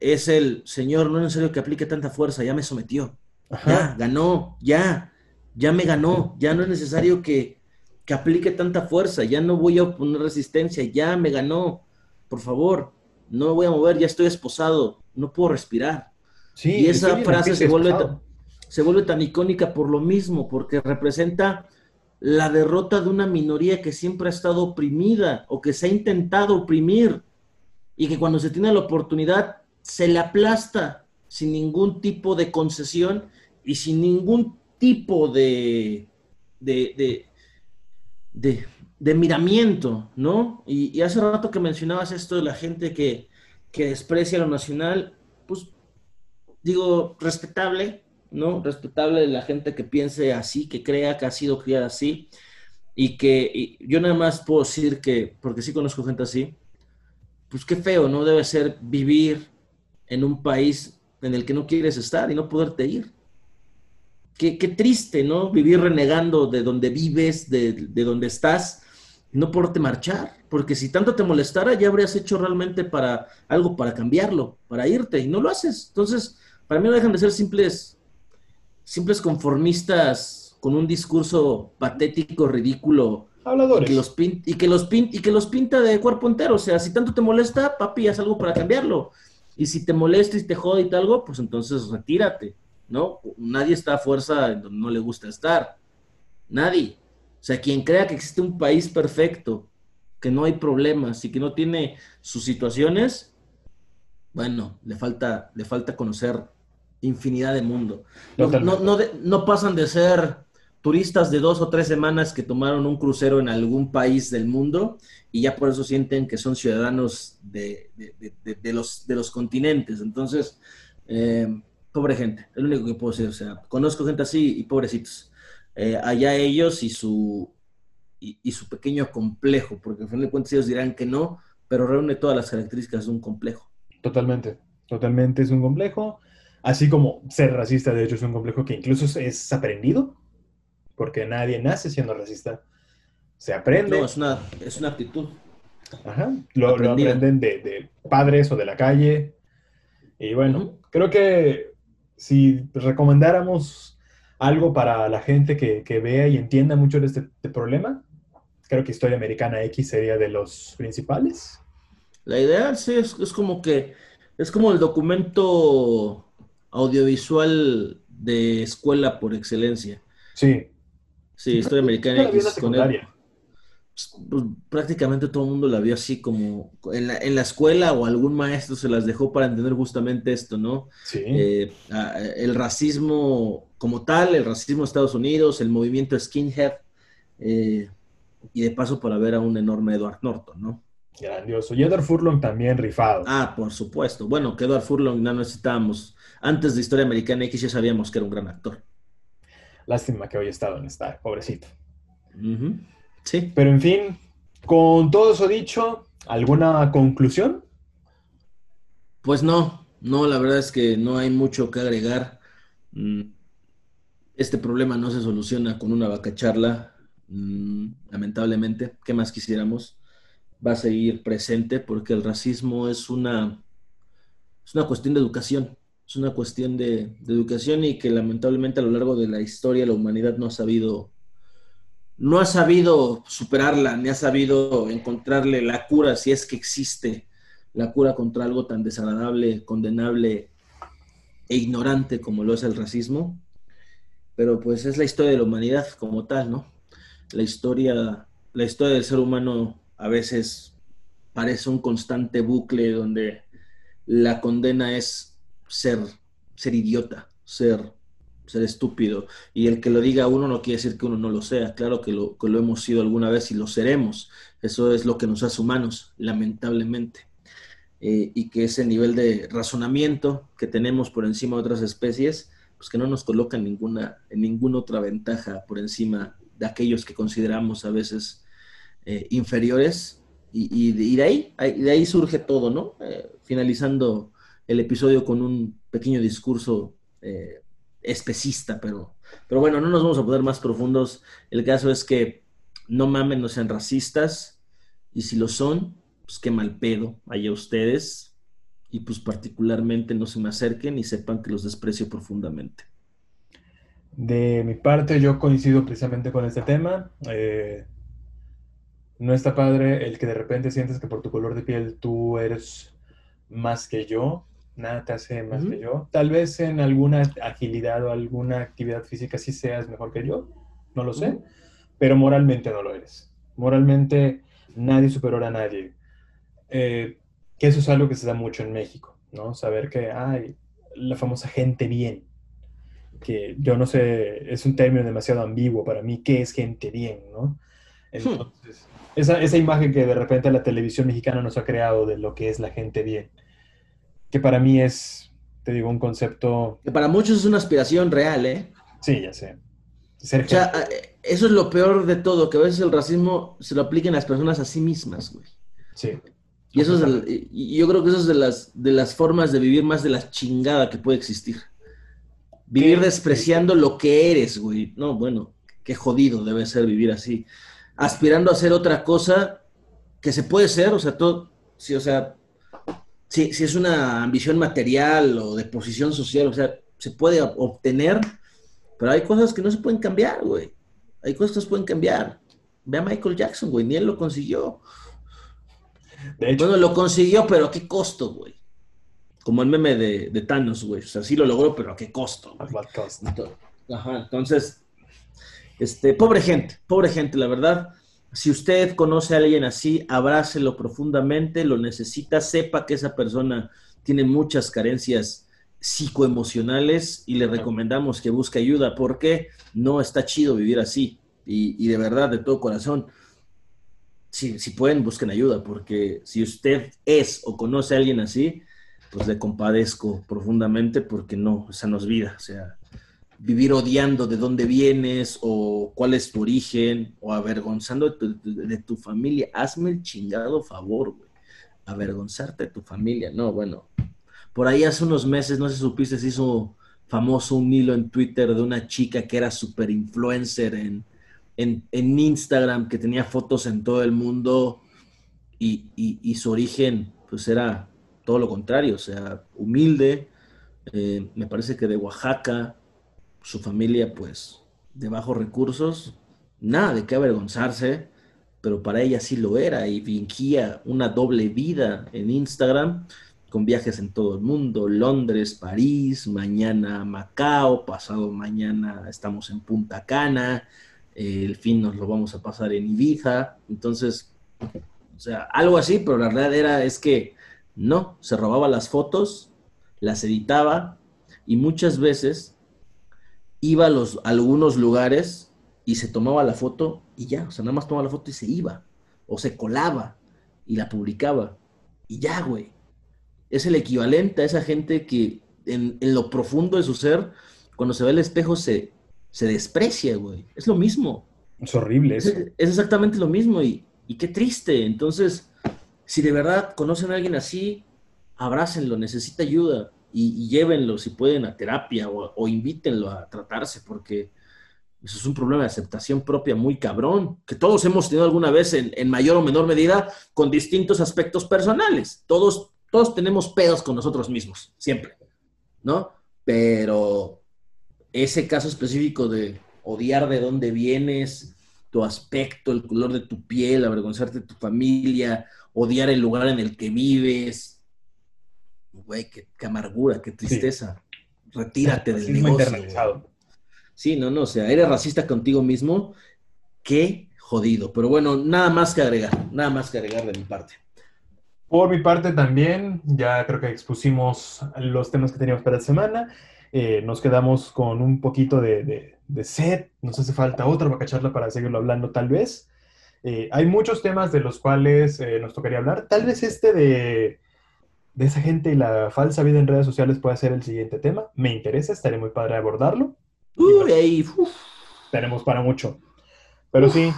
Es el señor, no es necesario que aplique tanta fuerza, ya me sometió. Ajá. Ya, ganó, ya, ya me ganó, ya no es necesario que, que aplique tanta fuerza, ya no voy a oponer resistencia, ya me ganó, por favor. no me voy a mover, ya estoy esposado, no puedo respirar. Sí, y esa frase se vuelve, esposado. ta- se vuelve tan icónica por lo mismo, porque representa la derrota de una minoría que siempre ha estado oprimida o que se ha intentado oprimir y que cuando se tiene la oportunidad se le aplasta sin ningún tipo de concesión y sin ningún tipo de, de, de, de- de miramiento, ¿no? Y, y hace rato que mencionabas esto de la gente que, que desprecia lo nacional, pues digo, respetable, ¿no? Respetable la gente que piense así, que crea que ha sido criada así y que yo nada más puedo decir que, porque sí conozco gente así, pues qué feo, ¿no? Debe ser vivir en un país en el que no quieres estar y no poderte ir. Qué, qué triste, ¿no? Vivir renegando de donde vives, de, de donde estás, no poderte marchar, porque si tanto te molestara, ya habrías hecho realmente para algo para cambiarlo, para irte, y no lo haces. Entonces, para mí no dejan de ser simples, simples conformistas con un discurso patético, ridículo, y que los pin- y que los pin- y que los pinta de cuerpo entero. O sea, si tanto te molesta, papi, haz algo para cambiarlo. Y si te molesta y te jode y algo, pues entonces retírate, ¿no? Nadie está a fuerza donde no le gusta estar. Nadie. O sea, quien crea que existe un país perfecto, que no hay problemas y que no tiene sus situaciones, bueno, le falta, le falta conocer infinidad de mundo. No, no, no de- no pasan de ser turistas de dos o tres semanas que tomaron un crucero en algún país del mundo y ya por eso sienten que son ciudadanos de, de- de- de- de los, de los continentes. Entonces, eh, pobre gente, es lo único que puedo decir. O sea, conozco gente así y pobrecitos. Eh, allá ellos y su, y, y su pequeño complejo, porque al final de cuentas ellos dirán que no, pero reúne todas las características de un complejo. Totalmente, totalmente es un complejo. Así como ser racista, de hecho, es un complejo que incluso es- aprendido, porque nadie nace siendo racista. Se aprende, No, es una, es una actitud. ajá, lo, lo aprenden de, de padres o de la calle. Y bueno, Ujú. creo que si recomendáramos algo para la gente que, que vea y entienda mucho de este, problema, creo que Historia Americana X sería de los principales. La idea sí es, es como que es como el documento audiovisual de escuela por excelencia. Sí. Sí, Historia Americana X con él. Secundaria. Pues, prácticamente todo el mundo la vio así como en la, en la escuela o algún maestro se las dejó para entender justamente esto, ¿no? Sí. Eh, el racismo como tal, el racismo de Estados Unidos, el movimiento skinhead, eh, y de paso para ver a un enorme Edward Norton, ¿no? Grandioso. Y Edward Furlong también rifado. Ah, por supuesto. Bueno, que Edward Furlong no necesitábamos. Antes de Historia Americana X ya sabíamos que era un gran actor. Lástima que hoy está donde está, pobrecito. Sí. Pero en fin, con todo eso dicho, ¿alguna conclusión? Pues no, no, la verdad es que no hay mucho que agregar. Mm, Este problema no se soluciona con una vaca charla, mm, lamentablemente. ¿Qué más quisiéramos? Va a seguir presente porque el racismo es una, es una cuestión de educación. Es una cuestión de, de educación y que lamentablemente a lo largo de la historia la humanidad no ha sabido, no ha sabido superarla, ni ha sabido encontrarle la cura si es que existe la cura contra algo tan desagradable, condenable e ignorante como lo es el racismo. Pero pues es la historia de la humanidad como tal, ¿no? La historia, la historia del ser humano a veces parece un constante bucle donde la condena es ser, ser idiota, ser, ser estúpido. Y el que lo diga uno no quiere decir que uno no lo sea. Claro que lo, que lo hemos sido alguna vez y lo seremos. Eso es lo que nos hace humanos, lamentablemente eh, y que ese nivel de razonamiento que tenemos por encima de otras especies, pues que no nos coloca en ninguna, en ninguna otra ventaja por encima de aquellos que consideramos a veces eh, inferiores. Y, de, ahí, de ahí surge todo, ¿no? Eh, finalizando el episodio con un pequeño discurso especista, pero, pero bueno, no nos vamos a poner más profundos. El caso es que no mamen, no sean racistas, y si lo son, pues qué mal pedo allá ustedes, y pues particularmente no se me acerquen y sepan que los desprecio profundamente. De mi parte, yo coincido precisamente con este tema. Eh, no está padre el que de repente sientes que por tu color de piel tú eres más que yo, nada te hace más que yo. Tal vez en alguna agilidad o alguna actividad física sí seas mejor que yo, no lo sé, pero moralmente no lo eres. Moralmente nadie superior a nadie. Eh, que eso es algo que se da mucho en México, ¿no? Saber que hay la famosa gente bien, que yo no sé, es un término demasiado ambiguo para mí, ¿qué es gente bien, no? Hmm. Entonces, esa, esa imagen que de repente la televisión mexicana nos ha creado de lo que es la gente bien, que para mí es, te digo, un concepto... Que para muchos es una aspiración real, ¿eh? Sí, ya sé. o sea, eh, eso es lo peor de todo, que a veces el racismo se lo apliquen las personas a sí mismas, güey. Sí. Y eso es y yo creo que eso es de las, de las formas de vivir más de la chingada que puede existir. Vivir despreciando lo que eres, güey. No, bueno, qué jodido debe ser vivir así. Aspirando a hacer otra cosa que se puede ser, o sea, todo, sí, o sea, si, es una ambición material o de posición social, o sea, se puede obtener, pero hay cosas que no se pueden cambiar, güey. Hay cosas que se pueden cambiar. Ve a Michael Jackson, güey, ni él lo consiguió. De hecho, bueno, lo consiguió, pero ¿a qué costo, güey? Como el meme de, Thanos, güey. O sea, sí lo logró, pero ¿a qué costo? Ajá, entonces, este, pobre gente, pobre gente, la verdad. Si usted conoce a alguien así, abrácelo profundamente, lo necesita, sepa que esa persona tiene muchas carencias psicoemocionales y le recomendamos que busque ayuda porque no está chido vivir así. Y, de verdad, de todo corazón, si, si, pueden, busquen ayuda porque si usted es o conoce a alguien así, pues le compadezco profundamente porque no, esa no es vida. O sea, vivir odiando de dónde vienes o cuál es tu origen o avergonzando de tu, familia. Hazme el chingado favor, güey. Avergonzarte de tu familia. No, bueno. Por ahí hace unos meses, no sé si supiste, se hizo famoso un hilo en Twitter de una chica que era super influencer en, en, Instagram, que tenía fotos en todo el mundo y, y, su origen pues era todo lo contrario, o sea, humilde, eh, me parece que de Oaxaca, su familia pues de bajos recursos, nada de qué avergonzarse, pero para ella sí lo era y fingía una doble vida en Instagram con viajes en todo el mundo, Londres, París, mañana Macao, pasado mañana estamos en Punta Cana, el fin nos lo vamos a pasar en Ibiza, entonces, o sea, algo así, pero la realidad era es que no, se robaba las fotos, las editaba y muchas veces iba a, los, algunos lugares y se tomaba la foto y ya, o sea, nada más tomaba la foto y se iba, o se colaba y la publicaba y ya, güey. Es el equivalente a esa gente que en, lo profundo de su ser, cuando se ve el espejo, se, se desprecia, güey. Es lo mismo. Es horrible eso. Es, exactamente lo mismo y, y qué triste. Entonces, si de verdad conocen a alguien así, abrácenlo, necesita ayuda y, llévenlo si pueden a terapia o, invítenlo a tratarse, porque eso es un problema de aceptación propia muy cabrón, que todos hemos tenido alguna vez en, mayor o menor medida con distintos aspectos personales. Todos, todos tenemos pedos con nosotros mismos, siempre, ¿no? Pero ese caso específico de odiar de dónde vienes, tu aspecto, el color de tu piel, avergonzarte de tu familia, odiar el lugar en el que vives, güey, qué, amargura, qué tristeza. Retírate del negocio. Sí, no, no, o sea, eres racista contigo mismo, qué jodido. Pero bueno, nada más que agregar, nada más que agregar de mi parte. Por mi parte también, ya creo que expusimos los temas que teníamos para la semana. Eh, nos quedamos con un poquito de, de, sed, nos hace falta otra bacacharla para seguirlo hablando tal vez. Eh, hay muchos temas de los cuales eh, nos tocaría hablar. Tal vez este de de esa gente y la falsa vida en redes sociales puede ser el siguiente tema. Me interesa, estaría muy padre abordarlo. Uy, Tenemos para mucho. Pero sí,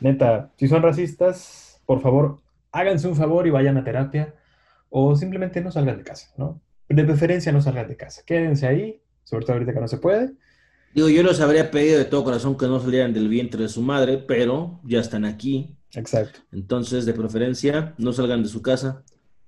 neta, si son racistas, por favor, háganse un favor y vayan a terapia o simplemente no salgan de casa, ¿no? De preferencia no salgan de casa. Quédense ahí, sobre todo ahorita que no se puede. Digo, yo les habría pedido de todo corazón que no salieran del vientre de su madre, pero ya están aquí. Exacto. Entonces, de preferencia, no salgan de su casa,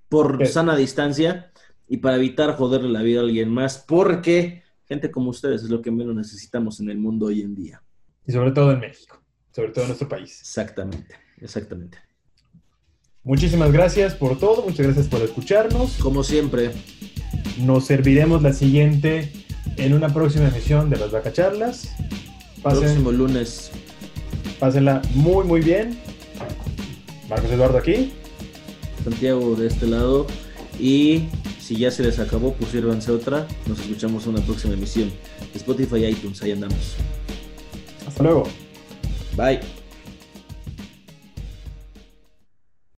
por sana distancia y para evitar joderle la vida a alguien más, porque gente como ustedes es lo que menos necesitamos en el mundo hoy en día. Y sobre todo en México, sobre todo en nuestro país. Exactamente, exactamente. Muchísimas gracias por todo, muchas gracias por escucharnos. Como siempre. Nos serviremos la siguiente en una próxima emisión de las Vacacharlas. Pasen, Próximo lunes. Pásenla muy, muy bien. Marcos Eduardo aquí. Santiago de este lado. Y si ya se les acabó, pues sírvanse otra. Nos escuchamos en una próxima emisión. Spotify iTunes, ahí andamos. Hasta luego. Bye.